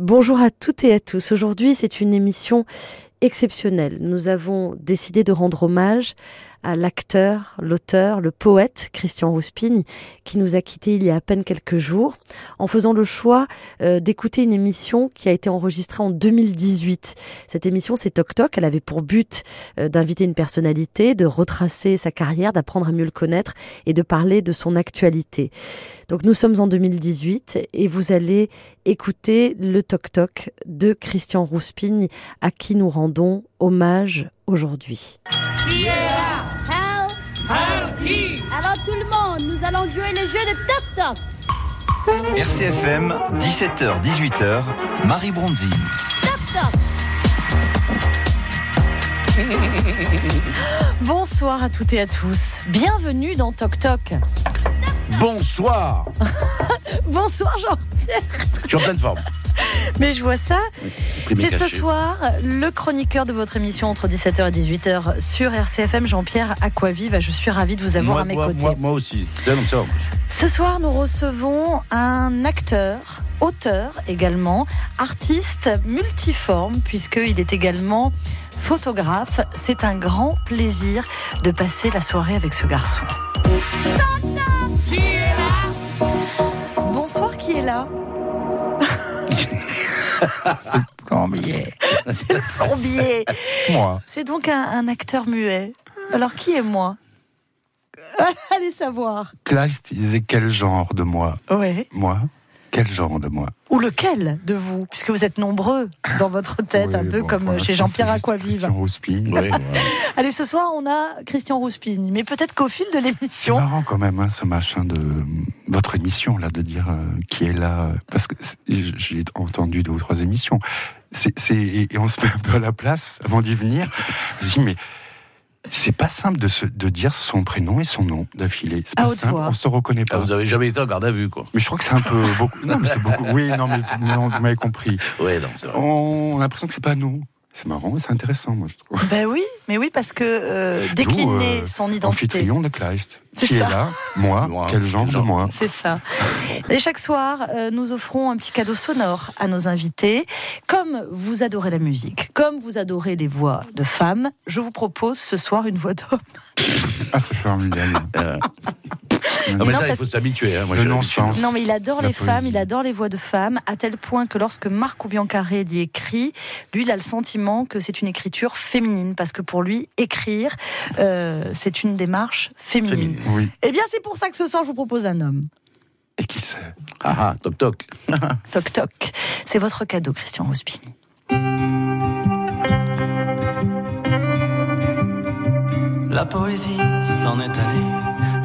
Bonjour à toutes et à tous. Aujourd'hui, c'est une émission exceptionnelle. Nous avons décidé de rendre hommage à l'acteur, l'auteur, le poète Christian Rouspine, qui nous a quittés il y a à peine quelques jours, en faisant le choix euh, d'écouter une émission qui a été enregistrée en 2018. Cette émission, c'est Toc Toc. Elle avait pour but euh, d'inviter une personnalité, de retracer sa carrière, d'apprendre à mieux le connaître et de parler de son actualité. Donc nous sommes en 2018 et vous allez écouter le Toc Toc de Christian Rouspine, à qui nous rendons hommage aujourd'hui. Alors tout le monde, nous allons jouer le jeu de Toc Toc. RCFM, 17h, 18h, Marie Bronzi. Toc Toc. Bonsoir à toutes et à tous. Bienvenue dans Toc Toc. Bonsoir Bonsoir Jean. Tu es en pleine forme. Mais je vois ça. C'est ce soir le chroniqueur de votre émission entre 17h et 18h sur RCFM, Jean-Pierre Aquavive. Je suis ravie de vous avoir moi, à mes moi, côtés. moi, moi aussi. Ça. Ce soir, nous recevons un acteur, auteur également, artiste multiforme, puisqu'il est également photographe. C'est un grand plaisir de passer la soirée avec ce garçon. Bonsoir, qui est là? Plombier. C'est le plombier. Moi. C'est donc un, un acteur muet. Alors, qui est moi? Allez savoir. Kleist, il disait quel genre de moi? Oui. Moi? Quel genre de moi? Ou lequel de vous? Puisque vous êtes nombreux dans votre tête, un peu bon, comme chez Jean-Pierre c'est Aquavive. Christian Rouspine. Oui, voilà. Allez, ce soir, on a Christian Rouspine. Mais peut-être qu'au fil de C'est l'émission. marrant quand même, hein, ce machin de votre émission, là, de dire euh, qui est là. euh, Parce que c'est- j'ai entendu deux ou trois émissions. C'est, c'est- et et on se met un peu à la place avant d'y venir. Je me dis, mais c'est pas simple de, se, de dire son prénom et son nom d'affilée. C'est pas simple, voix. on se reconnaît Ah, pas. vous avez jamais été en garde à vue, quoi. Mais je crois que c'est un peu beaucoup. Non, mais c'est beaucoup. Oui, non, mais non, vous m'avez compris. Oui, non, c'est vrai. On a l'impression que c'est pas nous. C'est marrant, c'est intéressant, moi, je trouve. Ben oui, mais oui, parce que euh, décliner D'où, euh, son identité. Amphitryon de Kleist. C'est Qui ça. est là Moi. Moi. Quel genre de Genre. moi C'est ça. Et chaque soir, euh, nous offrons un petit cadeau sonore à nos invités. Comme vous adorez la musique, comme vous adorez les voix de femmes, je vous propose ce soir une voix d'homme. Ah, c'est formidable. Non, Non, mais ça, il faut s'habituer. Hein. Non, mais il adore La les femmes, il adore les voix de femmes, à tel point que lorsque Marc Biancaré dit écrit, lui, il a le sentiment que c'est une écriture féminine, parce que pour lui, écrire, euh, c'est une démarche féminine. Féminine. Oui. Eh bien, c'est pour ça que ce soir, je vous propose un homme. Et qui sait? Ah, ah, toc toc. Toc toc. C'est votre cadeau, Christian Rouspini. La poésie s'en est allée,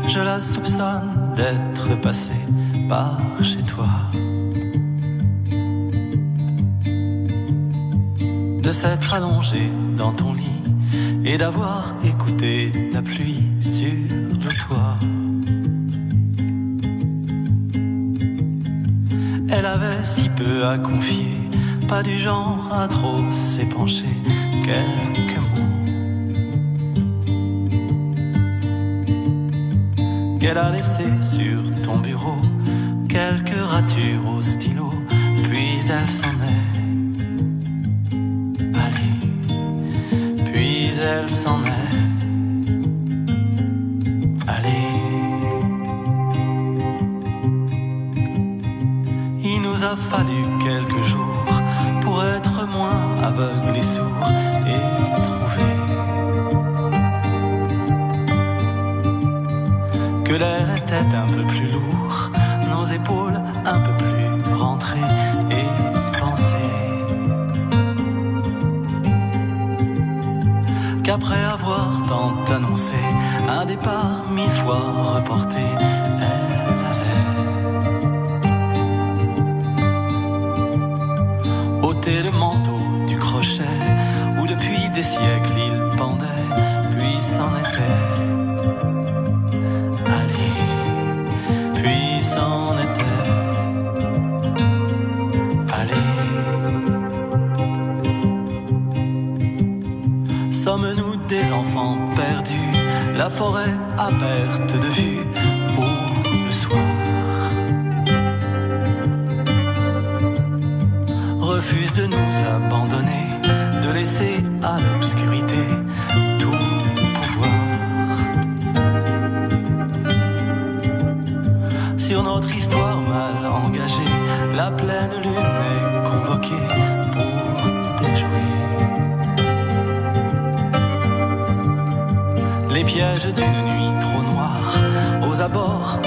je la soupçonne d'être passée par chez toi. De s'être allongée dans ton lit et d'avoir écouté la pluie sur le toit. Elle avait si peu à confier, pas du genre à trop s'épancher, quelques qu'elle a laissé sur ton bureau. Quelques ratures au stylo, puis elle s'en est allée, puis elle s'en est refuse de nous abandonner, de laisser à l'obscurité tout pouvoir. Sur notre histoire mal engagée, la pleine lune est convoquée pour déjouer les pièges d'une nuit trop noire aux abords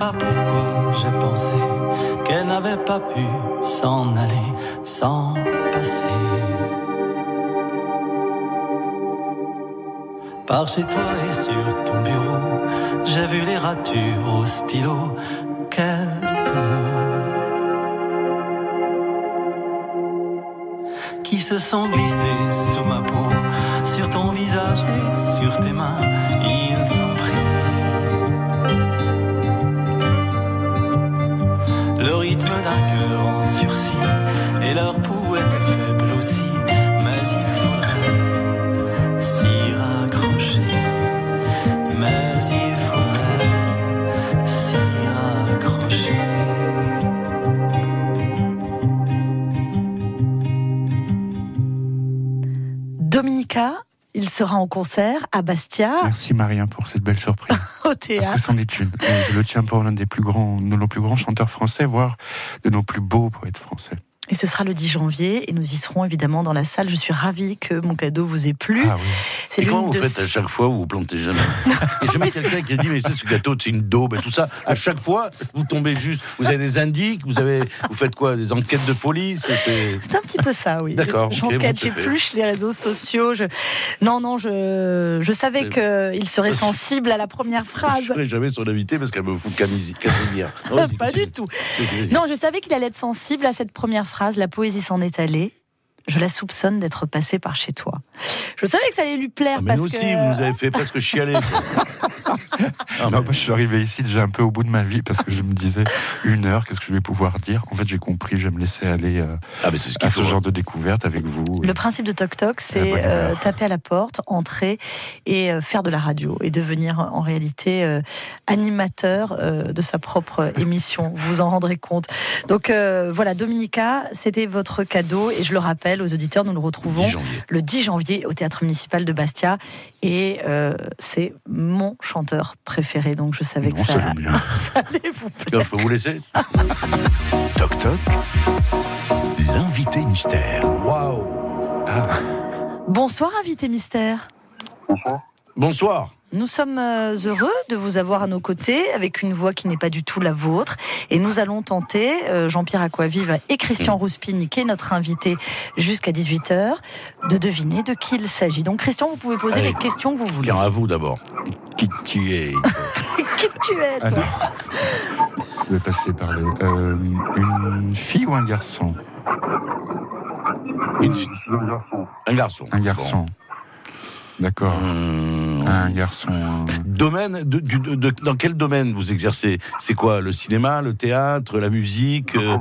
pas pourquoi j'ai pensé qu'elle n'avait pas pu s'en aller sans passer. Par chez toi et sur ton bureau, j'ai vu les ratures au stylo, quelques mots qui se sont glissés sous ma peau, sur ton visage et sur tes mains, sera en concert à Bastia, Merci Marien pour cette belle surprise. au Parce théâtre. que c'en est une. Je le tiens pour l'un des plus grands, de nos plus grands chanteurs français, voire de nos plus beaux poètes français. Et ce sera le 10 janvier et nous y serons évidemment dans la salle. Je suis ravie que mon cadeau vous ait plu. Ah oui. C'est comment vous de faites à chaque fois où vous plantez jamais Il y a jamais quelqu'un qui a dit mais c'est ce gâteau, c'est une daube et tout ça. À chaque fois, vous tombez juste. Vous avez des indices, vous avez, vous faites quoi Des enquêtes de police c'est- un petit peu ça, oui. D'accord, J'enquête, bon, fait. j'épluche les réseaux sociaux. Je... Non, non, je, je savais qu'il serait sensible à la première Je phrase. serai jamais son invité parce qu'elle me fout Camisi- Casimir. Vas-y, Pas continue. du tout. Non, je savais qu'il allait être sensible à cette première phrase. La poésie s'en est allée. Je la soupçonne d'être passée par chez toi. Je savais que ça allait lui plaire Ah, mais parce nous aussi, que. vous nous avez fait presque chialer. Non, mais- moi, je suis arrivé ici déjà un peu au bout de ma vie parce que je me disais une heure, qu'est-ce que je vais pouvoir dire? En fait, j'ai compris, je vais me laisser aller euh, Ah, mais c'est ce à ce genre de découverte avec vous. Le principe de Toc Toc, c'est euh, taper à la porte, entrer et euh, faire de la radio et devenir en réalité euh, animateur euh, de sa propre émission. Vous vous en rendrez compte. Donc euh, voilà, Dominica, c'était votre cadeau et je le rappelle aux auditeurs, nous 10 retrouvons le 10 janvier au théâtre municipal de Bastia et euh, c'est mon chanteur préféré. Donc je savais Non, que ça, ça allait vous plaire. Alors, je peux vous laisser Toc toc. L'invité mystère. Waouh Ah, Bonsoir invité mystère. Bonsoir. Nous sommes euh, heureux de vous avoir à nos côtés avec une voix qui n'est pas du tout la vôtre. Et nous allons tenter, euh, Jean-Pierre Aquavive et Christian Rouspini, qui est notre invité jusqu'à 18h, de deviner de qui il s'agit. Donc Christian, vous pouvez poser Allez. les questions que vous voulez. Tiens, à vous d'abord. Qui tu es Qui tu es, toi. Je vais passer par le. euh, une fille ou un garçon? Une fille. Un garçon. Un garçon. D'accord. Hum, Un garçon. euh, Domaine, de, du- de- de- dans quel domaine vous exercez? C'est quoi Le cinéma, le théâtre, la musique euh,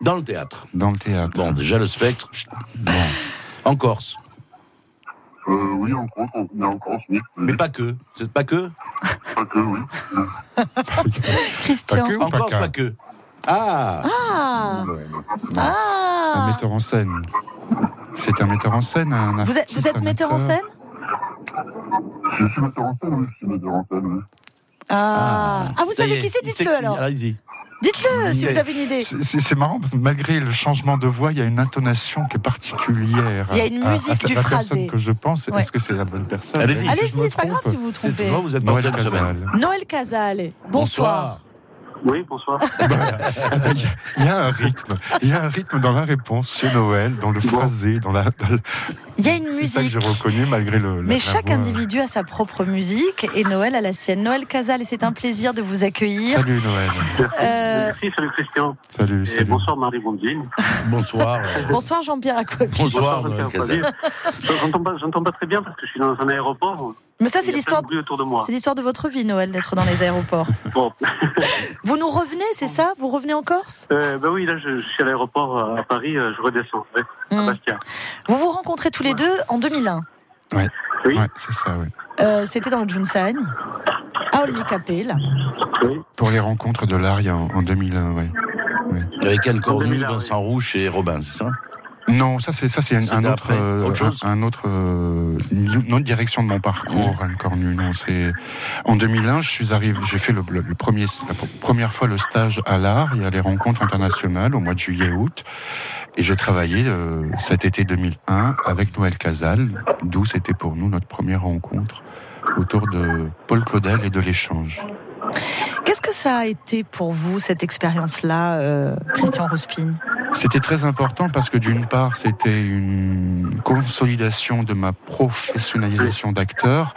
Dans le théâtre. dans le théâtre. Bon, déjà le spectre. Bon. En Corse. Euh, oui, en Corse, en Corse, oui. Mais pas que. C'est pas que? Pas que, oui. Christian. Pas que En pas Corse, pas que. Ah Ah, Un ah. metteur en scène. C'est un metteur en scène, un Vous êtes, vous êtes un metteur en scène? Je suis metteur en scène, oui, je suis metteur en scène, oui. ah. ah, vous savez qui c'est Dites-le alors. Allez-y. Dites-le si vous avez une idée. C'est- marrant parce que malgré le changement de voix, il y a une intonation qui est particulière. Il y a une à- à- musique à du la phrasé. personne que je pense. Ouais. Est-ce que c'est la bonne personne Allez-y. Si c'est pas grave si vous vous trompez. toi, vous êtes Noël. Casal. Noël Casal. Bonsoir. Oui, bonsoir. Ah ben, Il y a- il y, a un rythme, il y a un rythme dans la réponse chez Noël, dans le phrasé, dans la. dans le- Il y a une C'est ça que musique. j'ai reconnu malgré le. Mais chaque voix. individu a sa propre musique et Noël a la sienne. Noël Casal, et c'est un plaisir de vous accueillir. Salut Noël. Merci, Euh, Merci, salut Christian. Salut. Et salut. bonsoir Marie Bondine. Bonsoir. Bonsoir Jean-Pierre Aquapi. Bonsoir, Bonsoir, Noël Jean-Pierre. J'entends pas, pas très bien parce que je suis dans un aéroport. Mais ça, c'est l'histoire. C'est l'histoire de votre vie, Noël, d'être dans les aéroports. Bon. Vous nous revenez, c'est ça? Vous revenez en Corse? Euh, ben oui, là, je, je suis à l'aéroport euh, à Paris, je redescends, ouais, à Hmm. Bastia. Vous vous rencontrez tous les deux en 2001. Oui. Ouais, c'est ça, oui. Euh, C'était dans le Junsan, à Olmicapel. Oui. Pour les rencontres de l'art, il y a en, en 2001, oui. Avec Anne Cornu, 2001, Vincent Rouge et Robin, c'est ça? Non, ça c'est ça c'est un, autre, euh, autre chose? un, un autre euh, une autre direction de mon parcours, Anne Cornu. Non, c'est en 2001, je suis arrivé, j'ai fait le, le- le premier la première fois le stage à l'art. Il y a les rencontres internationales au mois de juillet-août, et j'ai travaillé euh, cet été 2001 avec Noël Casal, d'où c'était pour nous notre première rencontre autour de Paul Claudel et de l'échange. Qu'est-ce que ça a été pour vous, cette expérience-là, euh, Christian Rouspin C'était très important parce que d'une part, c'était une consolidation de ma professionnalisation d'acteur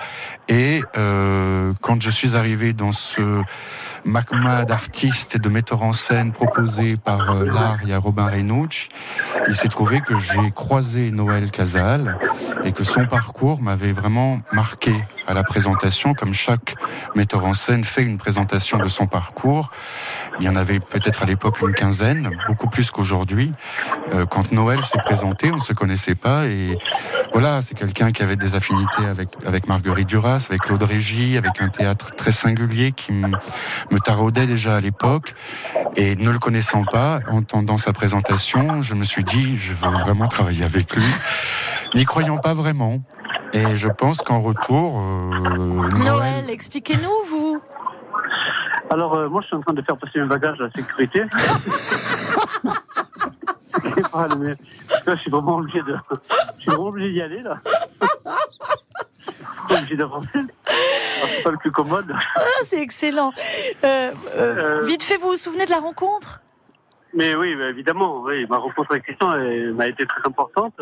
et euh, quand je suis arrivé dans ce magma d'artistes et de metteurs en scène proposé par euh, l'art, y a Robin Renucci, il s'est trouvé que j'ai croisé Noël Casal et que son parcours m'avait vraiment marqué à la présentation, comme chaque metteur en scène fait une présentation de son parcours. Il y en avait peut-être à l'époque une quinzaine, beaucoup plus qu'aujourd'hui. Euh, quand Noël s'est présenté, on ne se connaissait pas et voilà, c'est quelqu'un qui avait des affinités avec avec Marguerite Duras, avec Claude Régis, avec un théâtre très singulier qui me, taraudait déjà à l'époque. Et ne le connaissant pas, entendant sa présentation, je me suis dit, je veux vraiment travailler avec lui. N'y croyant pas vraiment. Et je pense qu'en retour, euh, Noël, expliquez-nous, vous. Alors, euh, moi, je suis en train de faire passer mes bagages à la sécurité. C'est pas le mieux. Là, je suis vraiment obligé de. Je suis vraiment obligé d'y aller, là. Je suis obligé d'avancer. C'est pas le plus commode. Ah, c'est excellent. Euh, euh, Vite fait, vous vous souvenez de la rencontre? Mais oui, évidemment, oui, ma rencontre avec Christian m'a été très importante.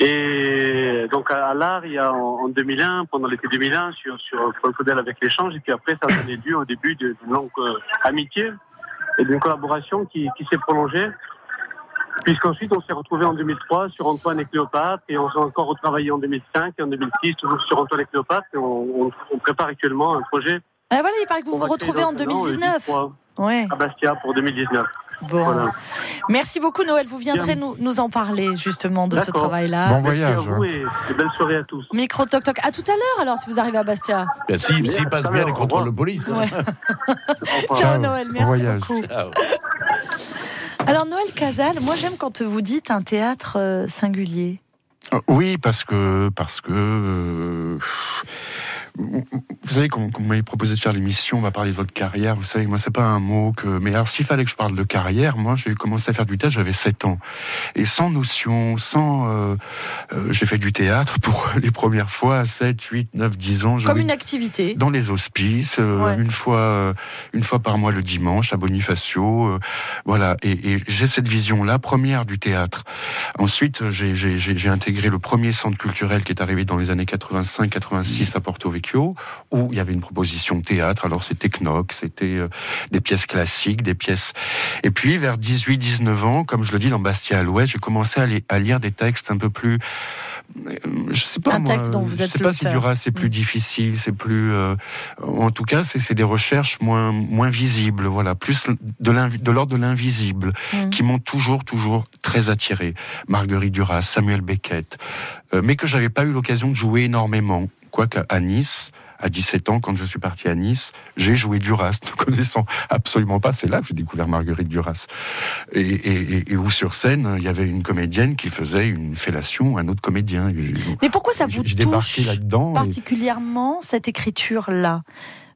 Et donc à, l'art, il y a en, en 2001, pendant l'été 2001, sur, sur Paul avec l'échange, et puis après, ça a donné lieu au début d'une longue euh, amitié et d'une collaboration qui, qui s'est prolongée. Puisqu'ensuite, on s'est retrouvé en 2003 sur Antoine et Cléopâtre, et on s'est encore retravaillé en 2005 et en 2006, toujours sur Antoine et Cléopâtre, et on, on- on prépare actuellement un projet. Ah, Voilà, il paraît que vous vous retrouvez en dans un an, euh, 2019. 10 Ouais. à Bastia pour 2019. Bon. Voilà. Merci beaucoup, Noël. Vous viendrez nous, nous en parler, justement, de ce travail-là. Bon Merci voyage. à vous et, et belle soirée à tous. Micro toc toc. À tout à l'heure, alors, si vous arrivez à Bastia. Ben, S'il s'il passe bien les contrôles de police. hein. Ouais. Ciao, Ciao. Noël. Bon Merci voyage. beaucoup. Ciao. Alors, Noël Casal, moi, j'aime quand vous dites un théâtre euh, singulier. Euh, Oui, parce que parce que euh, vous savez, quand, vous m'avez proposé de faire l'émission, on va parler de votre carrière. Vous savez, moi, c'est pas un mot que. Mais alors, s'il fallait que je parle de carrière, moi, j'ai commencé à faire du théâtre, j'avais 7 ans, et sans notion, sans. euh, euh, j'ai fait du théâtre pour les premières fois à 7, 8, 9, 10 ans. Comme une activité. dans les hospices, euh, Ouais. une fois, euh, une fois par mois le dimanche à Bonifacio, euh, voilà. Et, et j'ai cette vision-là, première du théâtre. Ensuite, j'ai- intégré le premier centre culturel qui est arrivé dans les années 85-86 à Porto Vecchio, où il y avait une proposition de théâtre. Alors c'était Knock, c'était euh, des pièces classiques, des pièces. Et puis vers 18-19 ans, comme je le dis dans Bastia à l'Ouest, j'ai commencé à, li- à lire des textes un peu plus euh, je sais pas Un moi, texte dont vous je êtes sais pas si. Duras c'est plus Mm. difficile, c'est plus euh, en tout cas c'est des recherches moins moins visibles, voilà, plus de l'ordre de l'invisible Mm. qui m'ont toujours toujours très attiré. Marguerite Duras, Samuel Beckett, euh, mais que j'avais pas eu l'occasion de jouer énormément, quoique à Nice à 17 ans, quand je suis parti à Nice, j'ai joué Duras, ne connaissant absolument pas. C'est là que j'ai découvert Marguerite Duras. Et, et, et- et où sur scène, il y avait une comédienne qui faisait une fellation à un autre comédien. Mais pourquoi ça vous touche là-dedans. et- particulièrement cette écriture-là?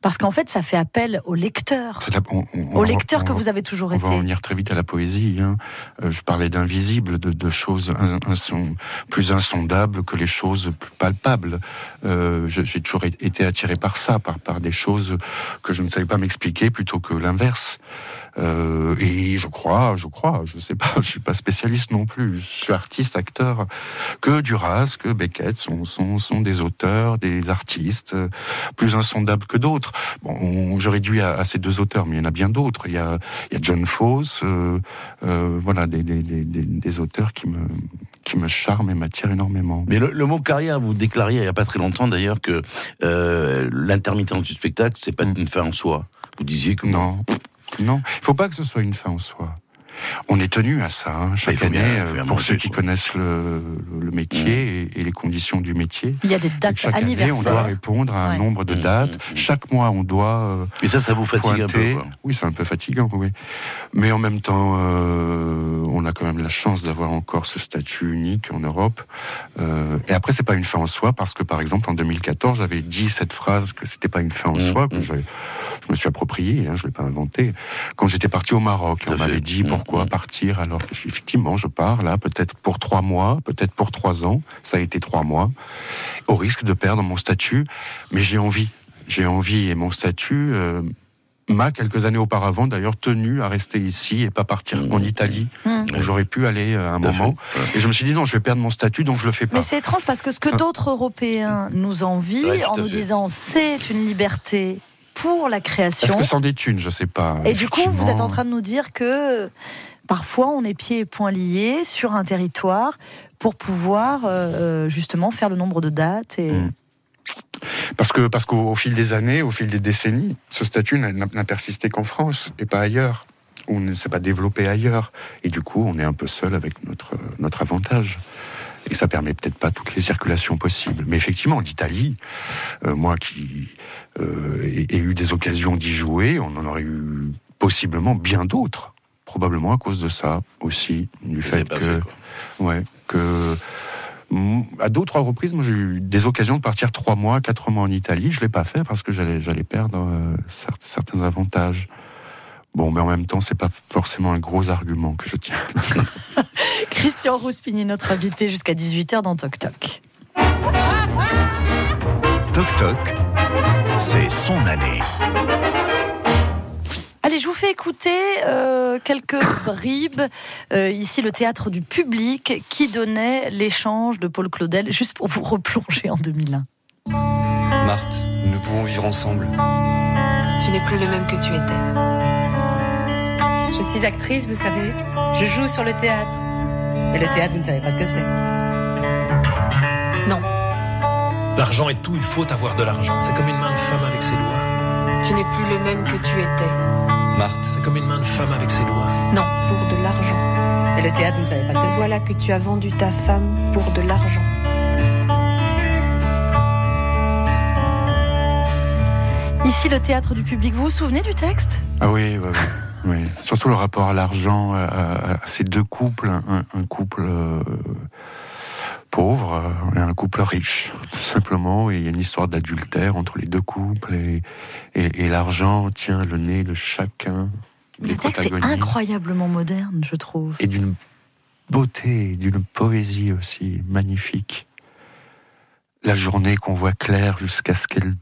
Parce qu'en fait, ça fait appel au lecteur. C'est la- on- on- on Au lecteur on que vous avez toujours On va en été. venir très vite à la poésie. hein. Euh, je parlais d'invisible, de, de choses in- inson- plus insondables que les choses plus palpables. Euh, J'ai toujours été attiré par ça, par, par des choses que je ne savais pas m'expliquer plutôt que l'inverse. Euh, et je crois, je crois, je sais pas, je suis pas spécialiste non plus. Je suis artiste, acteur. Que Duras, que Beckett sont, sont, sont des auteurs, des artistes euh, plus insondables que d'autres. Bon, on- je réduis à, à ces deux auteurs, mais il y en a bien d'autres. Il y a, il y a John Fosse, euh, euh, voilà, des, des, des, des- des auteurs qui me, qui me charment et m'attirent énormément. Mais le, le mot carrière, vous déclariez il n'y a pas très longtemps d'ailleurs que euh, l'intermittence du spectacle, c'est pas Mm. une fin en soi. Vous disiez que Non, non, il faut pas que ce soit une fin en soi. On est tenu à ça hein, chaque bien- année. bien euh, pour ceux qui quoi. connaissent le, le métier et, et les conditions du métier, Il y a des dates chaque année, on doit anniversaires. répondre à un Ouais. nombre de Mmh, dates. mmh, mmh. Chaque mois, on doit Mais ça, ça vous fatigue un peu. Quoi. Oui, c'est un peu fatigant, oui. Mais en même temps, euh, on a quand même la chance d'avoir encore ce statut unique en Europe. Euh, et après, c'est pas une fin en soi, parce que par exemple, en 2014, j'avais dit cette phrase que c'était pas une fin en Mmh, soi, que mmh. je, je me suis approprié, hein, je l'ai pas inventé. Quand j'étais parti au Maroc, on m'avait dit Mmh, pourquoi mmh. partir alors que je, effectivement, je pars là, peut-être pour trois mois, peut-être pour trois ans. Ça a été trois mois, au risque de perdre mon statut, mais j'ai envie. J'ai envie et mon statut euh, m'a quelques années auparavant d'ailleurs tenu à rester ici et pas partir Mmh. en Italie Mmh. où j'aurais pu aller euh, à un moment. fait. Et je me suis dit non, je vais perdre mon statut donc je le fais pas. Mais c'est étrange parce que ce que Ça- d'autres Européens nous envient Ouais, en nous fait. disant c'est une liberté pour la Est-ce création. que c'en est une? Je sais pas. Et du coup, vous êtes en train de nous dire que euh, parfois on est pieds et poings liés sur un territoire pour pouvoir euh, justement faire le nombre de dates. Et... Mm. Parce que parce qu'au au fil des années, au fil des décennies, ce statut n'a persisté qu'en France et pas ailleurs. On ne s'est pas développé ailleurs. Et du coup, on est un peu seul avec notre, notre avantage. Et ça permet peut-être pas toutes les circulations possibles. Mais effectivement, l'Italie, euh, moi qui euh, ai, ai eu des occasions d'y jouer, on en aurait eu possiblement bien d'autres. Probablement à cause de ça aussi, du Mais fait que fait. Ouais, que à d'autres reprises, moi j'ai eu des occasions de partir trois mois, quatre mois en Italie. Je l'ai pas fait parce que j'allais j'allais perdre euh, cer- certains avantages. Bon, mais en même temps, c'est pas forcément un gros argument que je tiens. Christian Rouspini, notre invité jusqu'à 18h dans Toc Toc. Toc Toc, c'est son année. Allez, je vous fais écouter euh, quelques bribes. Euh, ici, le théâtre du public qui donnait l'échange de Paul Claudel, juste pour vous replonger en 2001. Marthe, nous pouvons vivre ensemble. Tu n'es plus le même que tu étais. Je suis actrice, vous savez. Je joue sur le théâtre. Et le théâtre, vous ne savez pas ce que c'est. Non, L'argent est tout, il faut avoir de l'argent. C'est comme une main de femme avec ses doigts. tu n'es plus le même que tu étais. Marthe, C'est comme une main de femme avec ses doigts. Non, pour de l'argent. Et le théâtre, vous ne savez pas ce que c'est. Voilà que tu as vendu ta femme pour de l'argent. Ici, le théâtre du public. Vous vous souvenez du texte? Ah oui, ouais, oui. Surtout le rapport à l'argent, à, à- à ces deux couples, un, un couple euh, pauvre euh, et un couple riche, tout simplement. Et il y a une histoire d'adultère entre les deux couples et, et, et l'argent tient le nez de chacun. Le texte est incroyablement moderne, je trouve. et d'une beauté, d'une poésie aussi magnifique. La journée qu'on voit claire jusqu'à ce qu'elle,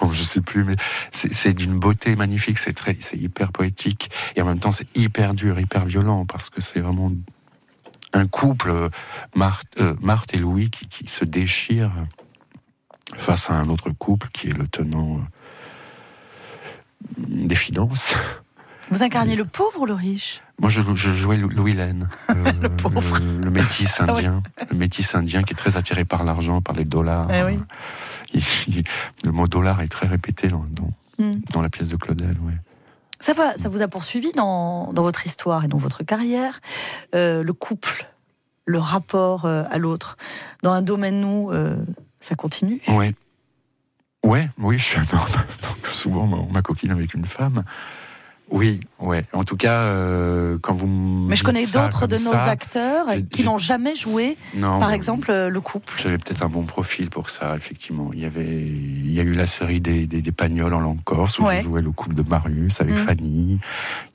bon, je sais plus, mais c'est d'une beauté magnifique. C'est très, c'est hyper poétique et en même temps c'est hyper dur, hyper violent parce que c'est vraiment un couple, Marthe, euh, et Louis, qui, qui se déchirent face à un autre couple qui est le tenant euh, des finances. Vous incarnez le pauvre ou le riche Moi, je, je jouais Lou- Louis Laine, euh, Le le, le métis Ah oui. indien, le métis indien qui est très attiré par l'argent, par les dollars. Eh oui. Il- il- le mot dollar est très répété dans, dans, Hmm. dans la pièce de Claudel. Ouais. Ça, va, ça vous a poursuivi dans, dans votre histoire et dans votre carrière. Euh, le couple, le rapport euh, à l'autre. Dans un domaine, nous, euh, ça continue. Ouais. Ouais, oui, je suis un homme. Souvent, on m'a coquine avec une femme. Oui, ouais. En tout cas, euh, quand vous me Mais je connais d'autres de nos ça, acteurs qui n'ont jamais joué, Non, par exemple, euh, le couple. J'avais peut-être un bon profil pour ça, effectivement. Il y avait, il y a eu la série des, des, des Pagnols en langue corse où Ouais. je jouais le couple de Marius avec Mm. Fanny.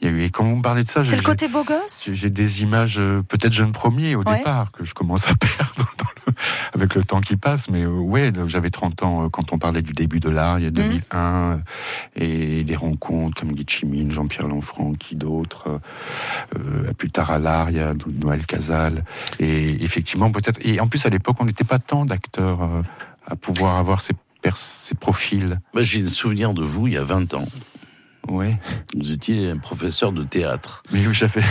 Il y a eu, et quand vous me parlez de ça, C'est j'ai- le côté beau gosse j'ai des images, euh, peut-être jeune premier au Ouais. départ, que je commence à perdre le- avec le temps qui passe. Mais ouais, j'avais 30 ans quand on parlait du début de l'art, il y a 2001, euh, et des rencontres comme Guy Chimine, Jean-Pierre Lanfranc, qui d'autres. euh, plus tard à l'art, il y a Noël Casal. Et effectivement, peut-être. Et en plus, à l'époque, on n'était pas tant d'acteurs euh, à pouvoir avoir ces, ces profils. Moi, j'ai un souvenir de vous il y a 20 ans. Ouais. Vous étiez un professeur de théâtre. Mais oui, j'avais.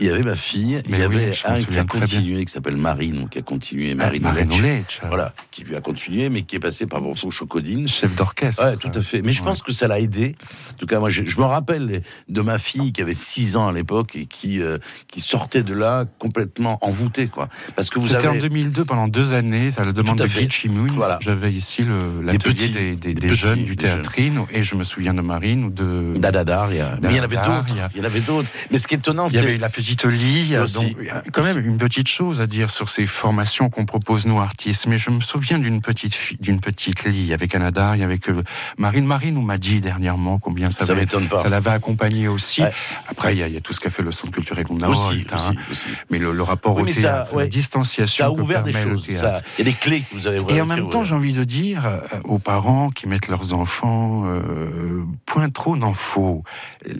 Il y avait ma fille, il y avait un qui a bien. continué, qui s'appelle Marine, donc qui a continué, Ah, Marine Marine Oletch. Oletch. Voilà, qui lui a continué, mais qui est passé par Bonfaux Chocodine. Chef d'orchestre. Ouais, tout à fait. Mais je Ouais. pense que ça l'a aidé. En tout cas, moi, je, je me rappelle de ma fille qui avait 6 ans à l'époque et qui, euh, qui sortait de là complètement envoûtée, quoi. Parce que vous C'était avez. en 2002, pendant deux années, à la demande de fait. Guy Chimoun. Voilà. J'avais ici Des l'atelier petits, des, des- des petits, jeunes du théâtrine, et je me souviens de Marine ou de... Dadadar, il y a- mais il y en avait d'autres. il y en avait d'autres. Mais ce qui est étonnant, Il y c'est. avait la petite Lee, Aussi. donc il y a quand même une petite chose à dire sur ces formations qu'on propose nous artistes. Mais je me souviens d'une petite d'une petite Lee avec Anadar, et avec euh, Marine. Marine nous m'a dit dernièrement combien ça, m'étonne pas. ça l'avait accompagné aussi. Ouais. Après, il y, a, il y a tout ce qu'a fait le Centre culturel Luna Aussi, aussi, aussi. mais le, le rapport Oui, au ça, théâtre, ouais. la distanciation Ça a ouvert des choses. Il y a des clés que vous avez Et en même temps, ouvrir. j'ai envie de dire euh, aux parents qui mettent leurs enfants euh, point trop n'en faut.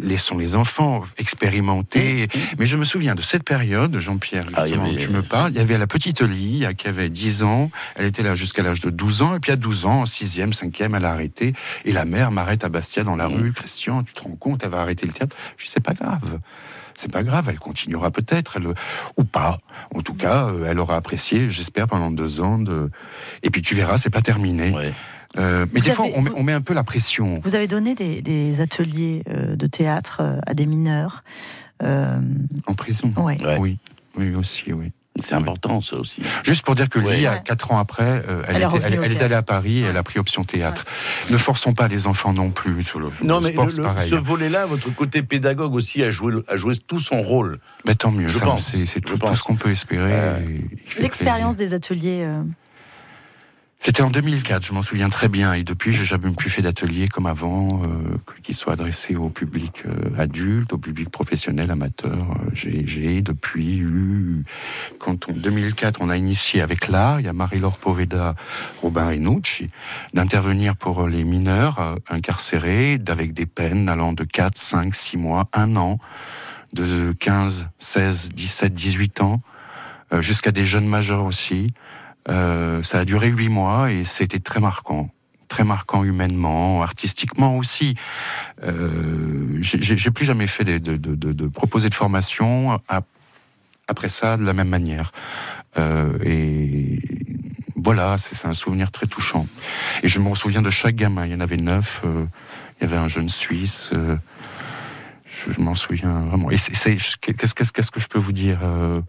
Laissons les enfants expérimenter. Mais je me souviens de cette période, Jean-Pierre, Ah, il y justement, avait- dont tu me parles. Il y avait la petite euh, qui avait 10 ans. Elle était là jusqu'à l'âge de 12 ans. Et puis à 12 ans, en 6e, 5e, elle a arrêté. Et la mère m'arrête à Bastia dans la Mmh. rue. Christian, tu te rends compte, elle va arrêter le théâtre. Je dis, c'est pas grave. C'est pas grave, elle continuera peut-être, elle- ou pas. En tout cas, euh, elle aura apprécié, j'espère, pendant deux ans. De... Et puis tu verras, c'est pas terminé. Ouais. Euh, mais Vous des fois, on, met- vous- on met un peu la pression. Vous avez donné des, des ateliers euh, de théâtre à des mineurs. Euh, En prison ouais. Ouais. Oui, oui aussi, oui. C'est important, ça aussi. Juste pour dire que Ouais. À quatre ans après, euh, elle, Elle est était- revenue elle- au elle est théâtre. allée à Paris et elle a pris option théâtre. Ne forçons pas les enfants non plus sur le, Non, le mais sport, le- c'est le- pareil. ce volet-là, votre côté pédagogue aussi a joué, a joué tout son rôle. Mais tant mieux, Je ça, pense, c'est tout, ce qu'on peut espérer. Euh, L'expérience des ateliers. euh, C'était en 2004, je m'en souviens très bien. Et depuis, j'ai jamais plus fait d'atelier comme avant, euh, qui soit adressé au public euh, adulte, au public professionnel, amateur. Euh, J'ai depuis eu, quand en 2004, on a initié avec l'art, il y a Marie-Laure Poveda, Robin Rinucci, d'intervenir pour les mineurs euh, incarcérés, avec des peines allant de 4, 5, 6 mois, 1 an, de 15, 16, 17, 18 ans, euh, jusqu'à des jeunes majeurs aussi. Euh, ça a duré huit mois et c'était très marquant. Très marquant humainement, artistiquement aussi. Euh, j'ai- plus jamais fait de, proposer de formation après ça de la même manière. Euh, et voilà, c'est c'est un souvenir très touchant. Et je me souviens de chaque gamin. Il y en avait neuf. euh, il y avait un jeune Suisse. Je, m'en souviens vraiment. Et qu'est-ce qu'est-ce- qu'est-ce que je peux vous dire euh,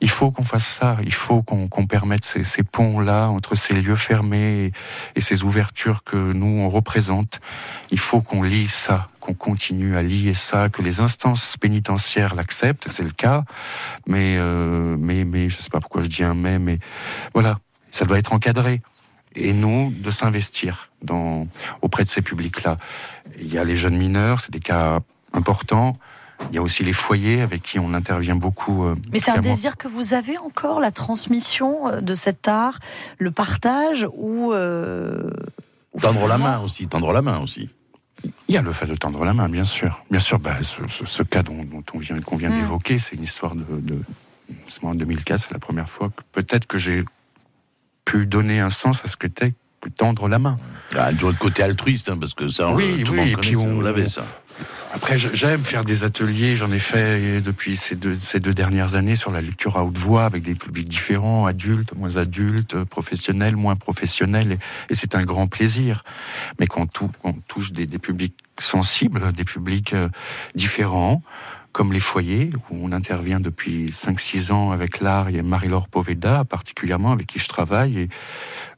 Il faut qu'on fasse ça. Il faut qu'on qu'on permette ces, ces ponts-là entre ces lieux fermés et, ces ouvertures que nous on représente. Il faut qu'on lie ça, qu'on continue à lier ça, que les instances pénitentiaires l'acceptent. C'est le cas, mais euh, mais mais je sais pas pourquoi je dis un mais, mais voilà, ça doit être encadré. Et nous, de s'investir auprès de ces publics-là. Il y a les jeunes mineurs, c'est des cas importants. Il y a aussi les foyers avec qui on intervient beaucoup. euh, Mais c'est un désir que vous avez encore, la transmission euh, de cet art, le partage ou. euh, ou Tendre la main aussi, tendre la main aussi. Il y a le fait de tendre la main, bien sûr. Bien sûr, bah, ce, ce- ce cas dont, dont on vient, qu'on vient Mm. d'évoquer, c'est une histoire de. de c'est moi, en 2004, c'est la première fois que peut-être que j'ai pu donner un sens à ce que t'es que tendre la main. Ah, votre côté altruiste, hein, parce que ça, on Oui, le- tout oui, le monde et connaît puis ça, on- vous l'avez, ça. Après, j'aime faire des ateliers. J'en ai fait depuis ces deux, ces deux dernières années sur la lecture à haute voix avec des publics différents, adultes, moins adultes, professionnels, moins professionnels. Et, c'est un grand plaisir. Mais quand on touche des, publics sensibles, des publics euh, différents, comme les foyers, où on intervient depuis 5-6 ans avec l'art. Il y a Marie-Laure Poveda, particulièrement, avec qui je travaille.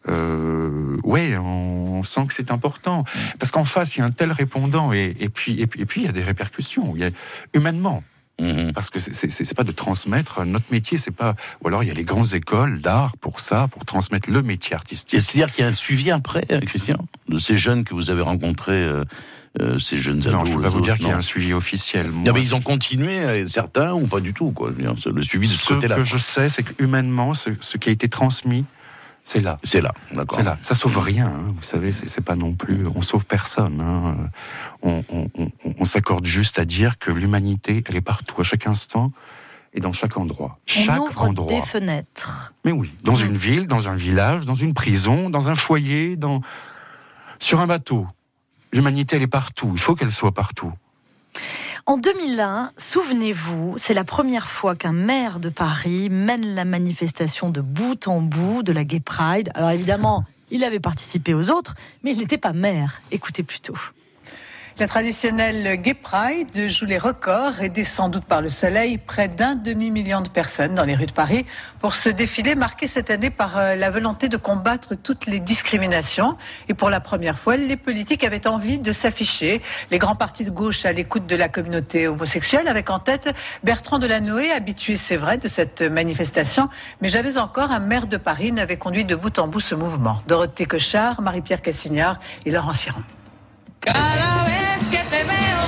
Euh, ouais, on, sent que c'est important. Parce qu'en face, il y a un tel répondant, et, et, puis, et, puis, et puis, il y a des répercussions. Il y a, humainement, Mhm. parce que c'est- pas de transmettre notre métier, c'est pas. Ou alors il y a les grandes écoles d'art pour ça, pour transmettre le métier artistique. C'est-à-dire qu'il y a un suivi après, euh, Christian, de ces jeunes que vous avez rencontrés, euh, euh, ces jeunes ados. Non, je peux pas vous dire qu'il y a un suivi officiel. Non, mais ils ont continué, euh, certains, ou pas du tout, quoi. Le suivi de ce ce côté-là. que je sais, c'est que humainement, ce, ce qui a été transmis, c'est là. C'est là, d'accord. C'est là. Ça sauve rien, hein. vous savez, c'est c'est pas non plus. On sauve personne. hein. On, on- on- on s'accorde juste à dire que l'humanité, elle est partout, à chaque instant et dans chaque endroit. On Chaque ouvre endroit. des fenêtres. Mais oui, dans Mm. une ville, dans un village, dans une prison, dans un foyer, dans sur un bateau. L'humanité, elle est partout. Il faut qu'elle soit partout. En 2001, souvenez-vous, c'est la première fois qu'un maire de Paris mène la manifestation de bout en bout de la Gay Pride. Alors évidemment, il avait participé aux autres, mais il n'était pas maire. Écoutez plutôt. La traditionnelle Gay Pride joue les records descend sans doute par le soleil près d'un demi-million de personnes dans les rues de Paris pour ce défilé marqué cette année par euh, la volonté de combattre toutes les discriminations. Et pour la première fois, les politiques avaient envie de s'afficher. Les grands partis de gauche à l'écoute de la communauté homosexuelle, avec en tête Bertrand Delanoë, habitué, c'est vrai, de cette manifestation. Mais jamais encore un maire de Paris n'avait conduit de bout en bout ce mouvement. Dorothée Cochard, Marie-Pierre Cassignard et Laurent Chiron.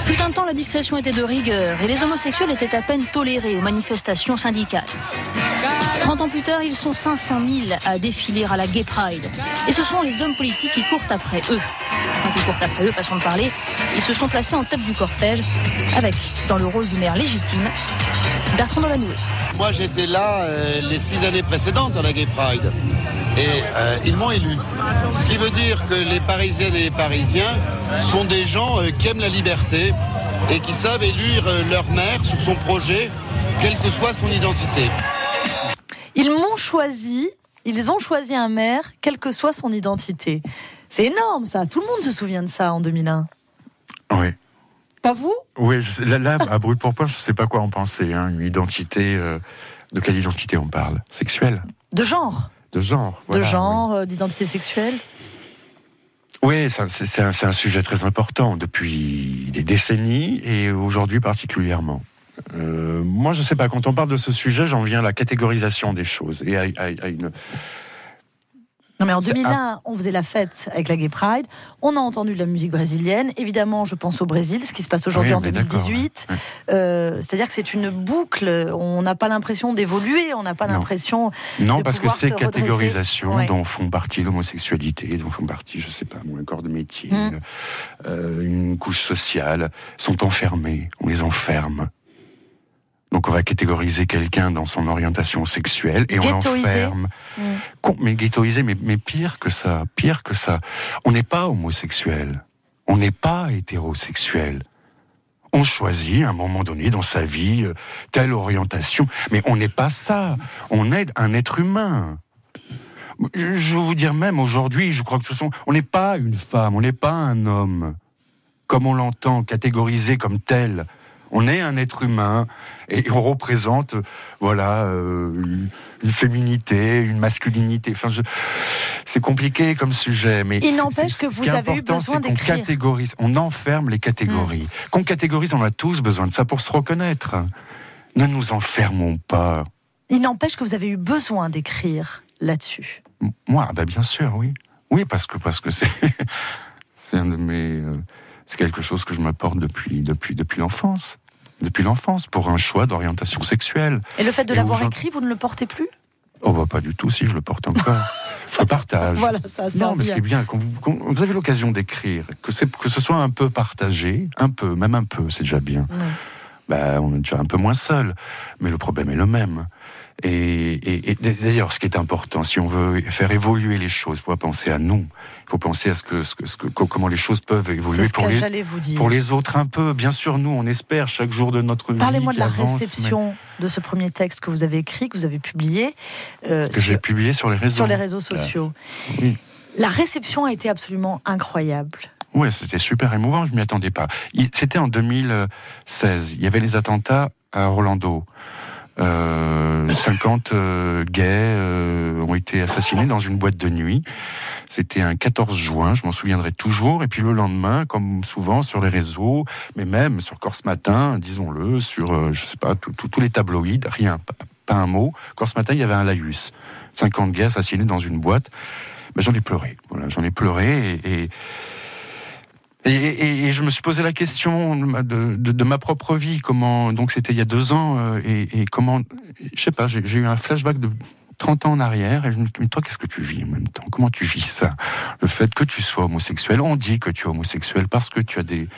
Fut un temps, la discrétion était de rigueur et les homosexuels étaient à peine tolérés aux manifestations syndicales. 30 ans plus tard, ils sont 500 000 à défiler à la Gay Pride. Et ce sont les hommes politiques qui courent après eux. Quand ils courent après eux, façon de parler, ils se sont placés en tête du cortège avec, dans le rôle du maire légitime, Bertrand Delanoë. Moi, j'étais là euh, les six années précédentes à la Gay Pride. Et euh, ils m'ont élu. Ce qui veut dire que les Parisiennes et les Parisiens sont des gens euh, qui aiment la liberté et qui savent élire euh, leur maire sur son projet, quelle que soit son identité. Ils m'ont choisi, ils ont choisi un maire, quelle que soit son identité. C'est énorme ça, tout le monde se souvient de ça en 2001. Oui. Pas vous? Oui, je là, là, à brûle pour point, je sais pas quoi en penser. Hein. Une identité. euh, de quelle identité on parle? Sexuelle De genre De genre De voilà, genre, euh, d'identité sexuelle Oui, c'est un, sujet très important depuis des décennies et aujourd'hui particulièrement. Euh, moi, je sais pas, quand on parle de ce sujet, j'en viens à la catégorisation des choses et à une. Non mais en C'est 2001, on faisait la fête avec la Gay Pride. On a entendu de la musique brésilienne. Évidemment, je pense au Brésil, ce qui se passe aujourd'hui Oui, en on est d'accord, 2018. ouais. Euh, C'est-à-dire que c'est une boucle. On n'a pas l'impression d'évoluer. On n'a pas l'impression. Non, de parce que ces catégorisations Ouais. dont font partie l'homosexualité, dont font partie, je sais pas, un corps de métier, Mm. euh, une couche sociale, sont enfermées. On les enferme. Donc on va catégoriser quelqu'un dans son orientation sexuelle et on l'enferme. Mm. Mais ghettoisé, mais, mais pire que ça, pire que ça. On n'est pas homosexuel. On n'est pas hétérosexuel. On choisit à un moment donné dans sa vie euh, telle orientation, mais on n'est pas ça. On est un être humain. Je, je vais vous dire même aujourd'hui, je crois que de toute façon, on n'est pas une femme, on n'est pas un homme, comme on l'entend, catégorisé comme tel. On est un être humain et on représente, voilà, euh, une- féminité, une masculinité. Enfin, je- c'est compliqué comme sujet, mais Il n'empêche que ce vous qui est avez eu besoin qu'on catégorise, on enferme les catégories. Qu'on catégorise, on a tous besoin de ça pour se reconnaître. Ne nous enfermons pas. Il n'empêche que vous avez eu besoin d'écrire là-dessus. Moi, bah bien sûr, oui. Oui, parce que parce que c'est c'est un de mes euh, c'est quelque chose que je m'apporte depuis depuis depuis l'enfance, depuis l'enfance pour un choix d'orientation sexuelle. Et le fait de l'avoir écrit, vous ne le portez plus? Oh bah pas du tout, si je le porte encore. je le partage. Voilà, ça non, mais ce bien. qui est bien, quand vous, quand vous avez l'occasion d'écrire, que que ce soit un peu partagé, un peu, même un peu, c'est déjà bien. Ouais. bah, on est déjà un peu moins seul. Mais le problème est le même. Et, et- et d'ailleurs, ce qui est important, si on veut faire évoluer les choses, il faut pas penser à nous. Il faut penser à ce que, ce que, ce que- comment les choses peuvent évoluer pour que les, vous dire. pour les autres un peu. Bien sûr, nous, on espère chaque jour de notre vie. Parlez-moi de la avance, réception de ce premier texte que vous avez écrit, que vous avez publié euh, que j'ai publié sur les réseaux. sur les réseaux sociaux. Oui. La réception a été absolument incroyable. Ouais, c'était super émouvant, je m'y attendais pas. C'était en 2016, il y avait les attentats à Orlando. Euh, 50 euh, gays euh, ont été assassinés dans une boîte de nuit. C'était un 14 juin, je m'en souviendrai toujours. Et puis le lendemain, comme souvent sur les réseaux, mais même sur Corse Matin, disons-le, sur, euh, je sais pas, tous les tabloïds, rien, pas, un mot. Corse Matin, il y avait un laïus. 50 gays assassinés dans une boîte. J'en ai pleuré. Voilà, j'en ai pleuré et et, je me suis posé la question de, ma propre vie, comment donc c'était il y a deux ans euh, et, comment je sais pas, j'ai eu un flashback de 30 ans en arrière et je me dis mais toi qu'est-ce que tu vis en même temps? Comment tu vis ça? Le fait que tu sois homosexuel, on dit que tu es homosexuel parce que tu as des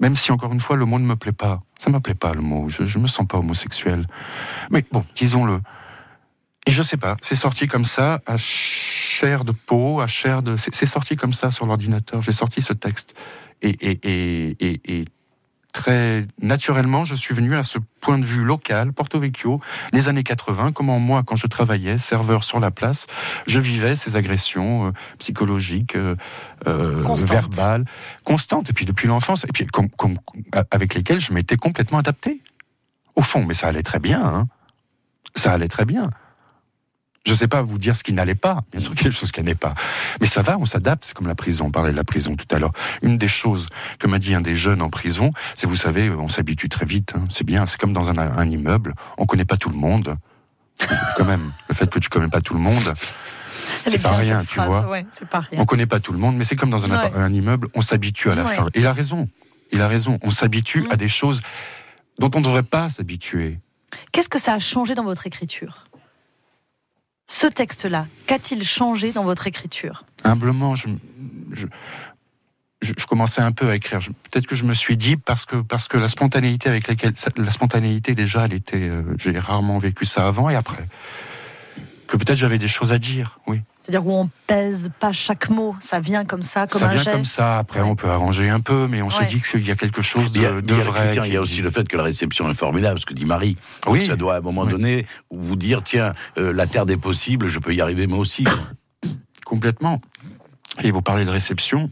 même si encore une fois le mot ne me plaît pas, ça me plaît pas le mot, je, je me sens pas homosexuel. Mais bon, disons-le. Et je sais pas, c'est sorti comme ça, à chair de peau, à chair de. C'est sorti comme ça sur l'ordinateur. J'ai sorti ce texte. Et, et, et, et, et très naturellement, je suis venu à ce point de vue local, Porto Vecchio, les années 80, comment moi, quand je travaillais, serveur sur la place, je vivais ces agressions euh, psychologiques, euh, euh, Constantes. verbales, constantes, et puis depuis l'enfance, et puis avec lesquelles je m'étais complètement adapté. Au fond, mais ça allait très bien, hein. Ça allait très bien. Je ne sais pas vous dire ce qui n'allait pas. Bien sûr qu'il y a des choses qui n'allaient pas. Mais ça va, on s'adapte. C'est comme la prison. On parlait de la prison tout à l'heure. Une des choses que m'a dit un des jeunes en prison, c'est, vous savez, on s'habitue très vite. hein. C'est bien. C'est comme dans un, un immeuble. On connaît pas tout le monde. Quand même, le fait que tu connais pas tout le monde, c'est pas rien, tu phrase, vois. ouais, pas rien. On connaît pas tout le monde, mais c'est comme dans un, Ouais. appart- un immeuble, on s'habitue à la Ouais. fin. Et il a raison. Il a raison. On s'habitue Mm. à des choses dont on ne devrait pas s'habituer. Qu'est-ce que ça a changé dans votre écriture? Ce texte-là, qu'a-t-il changé dans votre écriture? Humblement, je, commençais un peu à écrire. Peut-être que je me suis dit parce que parce que la spontanéité avec laquelle la spontanéité déjà, elle était. euh, J'ai rarement vécu ça avant et après. Que peut-être j'avais des choses à dire. Oui. C'est-à-dire où on pèse pas chaque mot, ça vient comme ça, comme ça un vient geste. comme ça. Après, on peut arranger un peu, mais on Ouais. se dit qu'il y a quelque chose Il y a, de, vrai. Il y a aussi le fait que la réception est formidable, ce que dit Marie. Oui. Ça doit à un moment Oui. donné vous dire tiens, euh, la terre des possibles, je peux y arriver moi aussi. Complètement. Et vous parlez de réception.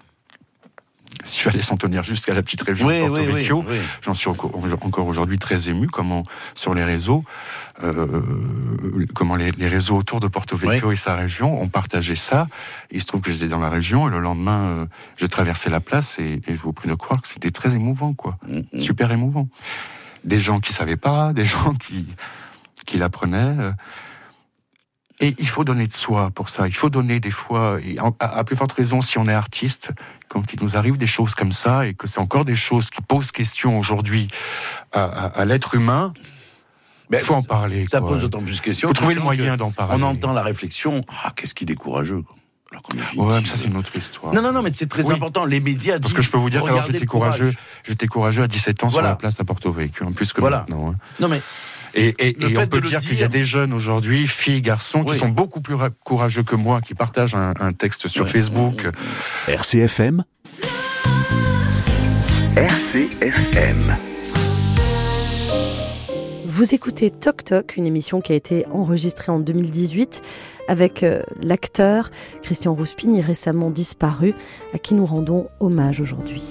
S'il fallait s'en tenir jusqu'à la petite région Oui, de Porto oui, Vecchio, oui. j'en suis encore, aujourd'hui très ému. Comment sur les réseaux, euh, comment les, les réseaux autour de Porto Vecchio et sa région ont partagé ça. Il se trouve que j'étais dans la région et le lendemain, euh, j'ai traversé la place et, et je vous prie de croire que c'était très émouvant, quoi. Mm, Super émouvant. Des gens qui savaient pas, des gens qui qui l'apprenaient. euh, et il faut donner de soi pour ça. Il faut donner des fois, et à, plus forte raison si on est artiste, quand il nous arrive des choses comme ça, et que c'est encore des choses qui posent question aujourd'hui à, à- à l'être humain, il faut en parler. Ça quoi. pose d'autant plus de questions. faut trouver le moyen d'en parler. On entend la réflexion. Ah, qu'est-ce qu'il est courageux. quoi. Alors Ouais, mais ça c'est une autre histoire. Non, non, non, mais c'est très Oui. important. Les médias Parce disent, que je peux vous dire que j'étais courageux, j'étais courageux à 17 ans sur Voilà. la place à Porto Vecchio, hein, plus que Voilà. maintenant. hein. Non, mais Et, on peut dire qu'il y a des jeunes aujourd'hui, filles, garçons, Oui. qui sont beaucoup plus ra- courageux que moi, qui partagent un, un texte sur Ouais. Facebook. RCFM RCFM Vous écoutez Toc Toc, une émission qui a été enregistrée en 2018 avec euh, l'acteur Christian Rouspini, récemment disparu, à qui nous rendons hommage aujourd'hui.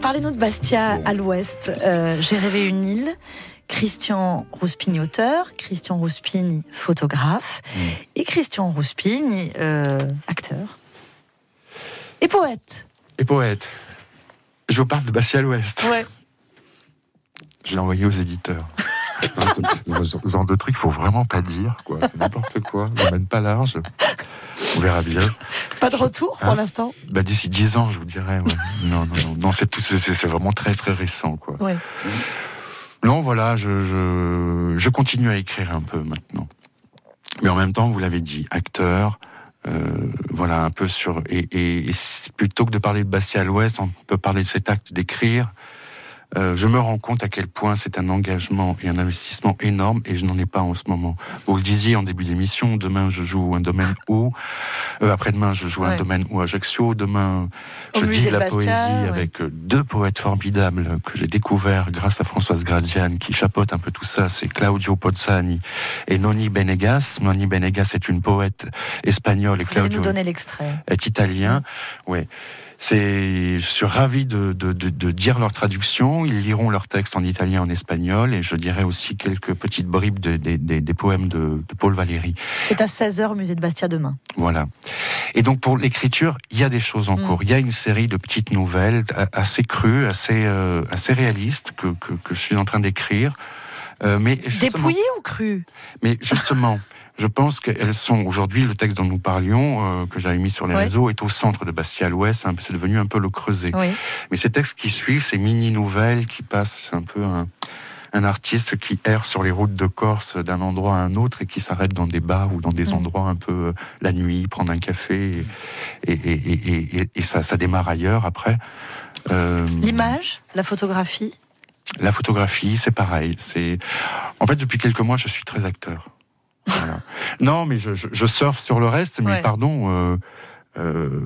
Parlez-nous de Bastia à l'ouest. Euh, J'ai rêvé une île. Christian Rouspini, auteur, Christian Rouspini, photographe, Mm. et Christian Rouspini, euh, acteur. Et poète. Et poète. Je vous parle de Bastia à l'Ouest. Ouais. Je l'ai envoyé aux éditeurs. ce ce genre de truc, faut vraiment pas dire, quoi. C'est n'importe quoi. Ne mène pas large. On verra bien. Pas de retour pour Hein l'instant Bah, d'ici 10 ans, je vous dirais. ouais. Non, non, non. Non, c'est tout, c'est c'est vraiment très, très récent, quoi. Ouais. Non, voilà, je, je, continue à écrire un peu maintenant. Mais en même temps, vous l'avez dit, acteur, euh, voilà, un peu sur. Et, plutôt que de parler de Bastia à on peut parler de cet acte d'écrire. Euh, je me rends compte à quel point c'est un engagement et un investissement énorme et je n'en ai pas en ce moment. Vous le disiez en début d'émission, demain je joue un domaine où, euh, après-demain je joue un domaine où Ajaccio, demain Au je dis de la Bastia, poésie ouais. avec deux poètes formidables que j'ai découverts grâce à Françoise Graziani qui chapeaute un peu tout ça, c'est Claudio Pozzani et Noni Benegas. Noni Benegas est une poète espagnole et Vous allez Claudio nous donner l'extrait. est italien. Ouais. C'est, je suis ravi de, de, de, de dire leur traduction. Ils liront leur texte en italien, en espagnol, et je dirai aussi quelques petites bribes de- des- des- des poèmes de, Paul Valéry. C'est à 16h au musée de Bastia demain. Voilà. Et donc pour l'écriture, il y a des choses en Mm. cours. Il y a une série de petites nouvelles assez crues, assez euh, assez réalistes que, que, que je suis en train d'écrire. Euh, mais Dépouillé ou cru mais justement, je pense qu'elles sont aujourd'hui le texte dont nous parlions, euh, que j'avais mis sur les réseaux, est au centre de Bastia à l'Ouest. Peu- C'est devenu un peu le creuset. Oui. Mais ces textes qui suivent, ces mini nouvelles qui passent, c'est un peu un, un artiste qui erre sur les routes de Corse d'un endroit à un autre et qui s'arrête dans des bars ou dans des Mm. endroits un peu euh, la nuit, prendre un café et, et, et, et- et- et ça, ça démarre ailleurs après. Euh, L'image, la photographie? La photographie, c'est pareil. C'est en fait depuis quelques mois, je suis très acteur. Voilà. non, mais je, je, je surfe sur le reste. Mais Ouais. pardon, euh, euh,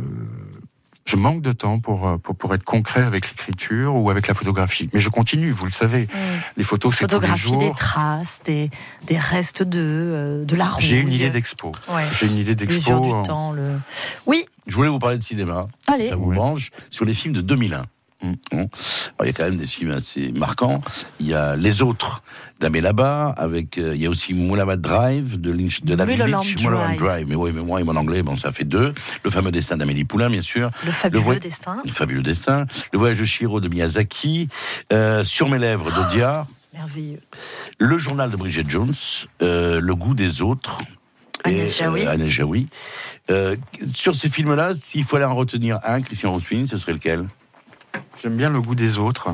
je manque de temps pour, euh, pour pour être concret avec l'écriture ou avec la photographie. Mais je continue, vous le savez. Mm. Les photos, c'est tous les Photographie des jours. traces, des, des restes de, euh, de la rouille. J'ai une idée d'expo. Ouais. J'ai une idée d'expo. Le... Oui, Je voulais vous parler de cinéma. Allez. si Ça vous mange sur les films de 2001. Mm. Alors, il y a quand même des films assez marquants. Il y a Les Autres d'Amé avec euh, il y a aussi Moulavad Drive de Lynch, de David Mulholland Lynch, Mulholland Drive. Mais oui, mais moi, et mon anglais, bon, ça fait deux. Le fameux destin d'Amélie Poulain, bien sûr. le fabuleux voy- destin. Le fabuleux destin. Le voyage de Shiro de Miyazaki. euh, sur mes lèvres de Diar. Merveilleux. Le journal de Bridget Jones. euh, le goût des autres. Agnès Jaoui. Agnès Jaoui. Sur ces films-là, s'il fallait en retenir un, Christian Rouspin, ce serait lequel? J'aime bien le goût des autres.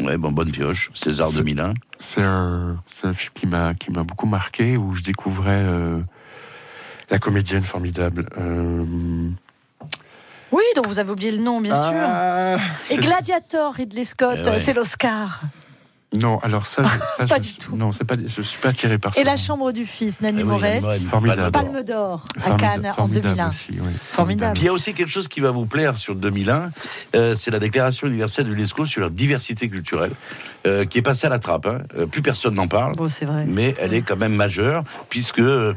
Ouais, bon, bonne pioche. César C'est- 2001. C'est un, film qui m'a qui m'a beaucoup marqué où je découvrais euh, la comédienne formidable. Euh, Oui, dont vous avez oublié le nom, bien sûr. ah, Et c'est- Gladiator, Ridley Scott, Eh ouais. c'est l'Oscar. Non, alors ça, je- ça Pas je, du tout. Non, c'est pas. Je suis pas attiré par ça. Et La Chambre du Fils, Nanny Ah oui, Moret. Formidable. Palme d'Or à Formidable- Cannes en formidable 2001. aussi, oui. Formidable. Puis il y a aussi quelque chose qui va vous plaire sur 2001, euh, c'est la déclaration universelle de l'UNESCO sur la diversité culturelle, euh, qui est passée à la trappe. hein. Euh, plus personne n'en parle, Bon, c'est vrai. mais elle est quand même majeure, puisque euh,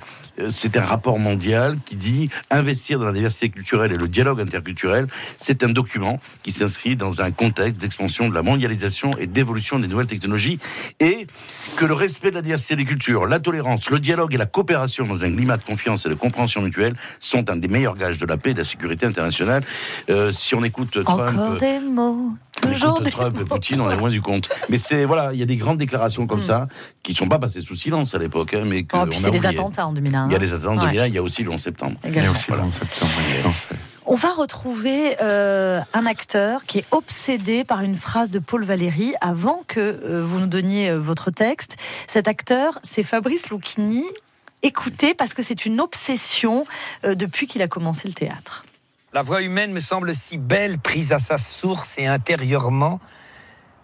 c'est un rapport mondial qui dit investir dans la diversité culturelle et le dialogue interculturel. C'est un document qui s'inscrit dans un contexte d'expansion de la mondialisation et d'évolution des nouvelles technologies, et que le respect de la diversité des cultures, la tolérance, le dialogue et la coopération dans un climat de confiance et de compréhension mutuelle sont un des meilleurs gages de la paix et de la sécurité internationale. Euh, si on écoute Encore des mots, toujours écoute des Trump et. Poutine, on est loin du compte. Mais c'est voilà, il y a des grandes déclarations comme Mm. ça qui ne sont pas passées sous silence à l'époque, hein, mais que Oh, on a c'est les attentats en 2001. Il y a les attentats en Ouais. 2001, il y a aussi le 11 septembre. Il y a Également. aussi le 11 septembre, oui, tout à fait. On va retrouver euh, un acteur qui est obsédé par une phrase de Paul Valéry avant que euh, vous nous donniez euh, votre texte. Cet acteur, c'est Fabrice Lucchini. Écoutez, parce que c'est une obsession euh, depuis qu'il a commencé le théâtre. La voix humaine me semble si belle, prise à sa source et intérieurement,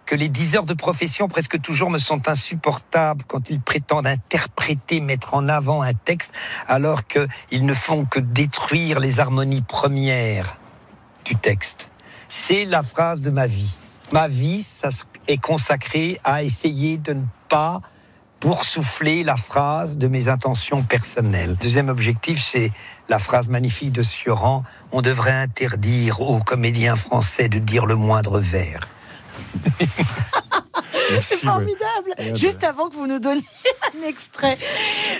que les dix heures de profession presque toujours me sont insupportables quand ils prétendent interpréter, mettre en avant un texte, alors qu'ils ne font que détruire les harmonies premières du texte. C'est la phrase de ma vie. Ma vie ça est consacrée à essayer de ne pas boursoufler la phrase de mes intentions personnelles. Deuxième objectif, c'est la phrase magnifique de Sioran on devrait interdire aux comédiens français de dire le moindre vers. C'est formidable. Juste avant que vous nous donniez un extrait.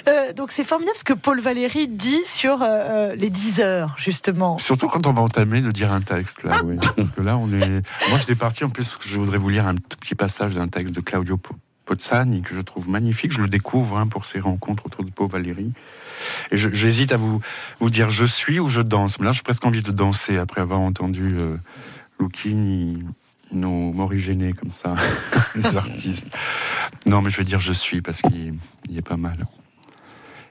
Euh, donc c'est formidable ce que Paul Valéry dit sur euh, euh, les 10 heures, justement. Surtout quand on va entamer de dire un texte, là, oui. Parce que là, on est. Moi, j'étais parti en plus parce que je voudrais vous lire un tout petit passage d'un texte de Claudio Po- Pozzani que je trouve magnifique. Je le découvre hein, pour ses rencontres autour de Paul Valéry. Et je- j'hésite à vous, vous dire je suis ou je danse. Mais là, j'ai presque envie de danser après avoir entendu euh, Lucchini nous m'originer comme ça, les artistes. Non, mais je vais dire je suis parce qu'il il est pas mal.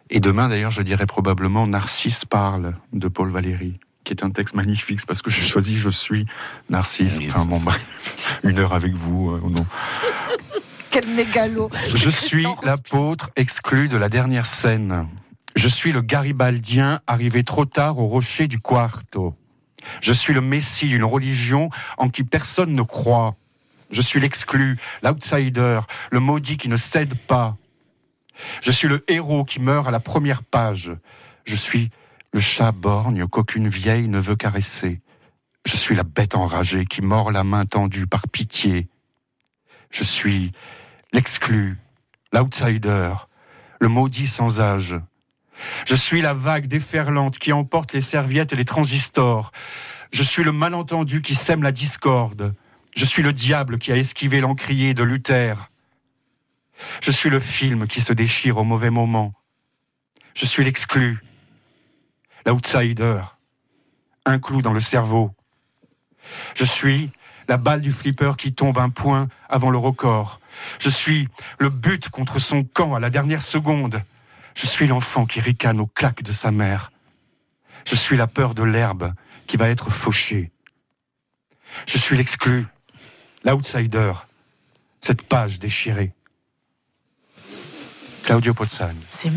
Et demain, d'ailleurs, je dirais probablement Narcisse parle de Paul Valéry, qui est un texte magnifique, parce que j'ai choisi Je suis Narcisse. Enfin, bon, bref, une heure avec vous, euh, ou non. Quel mégalo. Je suis l'apôtre exclu de la dernière scène. Je suis le garibaldien arrivé trop tard au rocher du Quarto. Je suis le messie d'une religion en qui personne ne croit. Je suis l'exclu, l'outsider, le maudit qui ne cède pas. Je suis le héros qui meurt à la première page. Je suis le chat borgne qu'aucune vieille ne veut caresser. Je suis la bête enragée qui mord la main tendue par pitié. Je suis l'exclu, l'outsider, le maudit sans âge. Je suis la vague déferlante qui emporte les serviettes et les transistors. Je suis le malentendu qui sème la discorde. Je suis le diable qui a esquivé l'encrier de Luther. Je suis le film qui se déchire au mauvais moment. Je suis l'exclu, l'outsider, un clou dans le cerveau. Je suis la balle du flipper qui tombe un point avant le record. Je suis le but contre son camp à la dernière seconde. Je suis l'enfant qui ricane aux claques de sa mère. Je suis la peur de l'herbe qui va être fauchée. Je suis l'exclu, l'outsider, cette page déchirée. Claudio Pozzani. C'est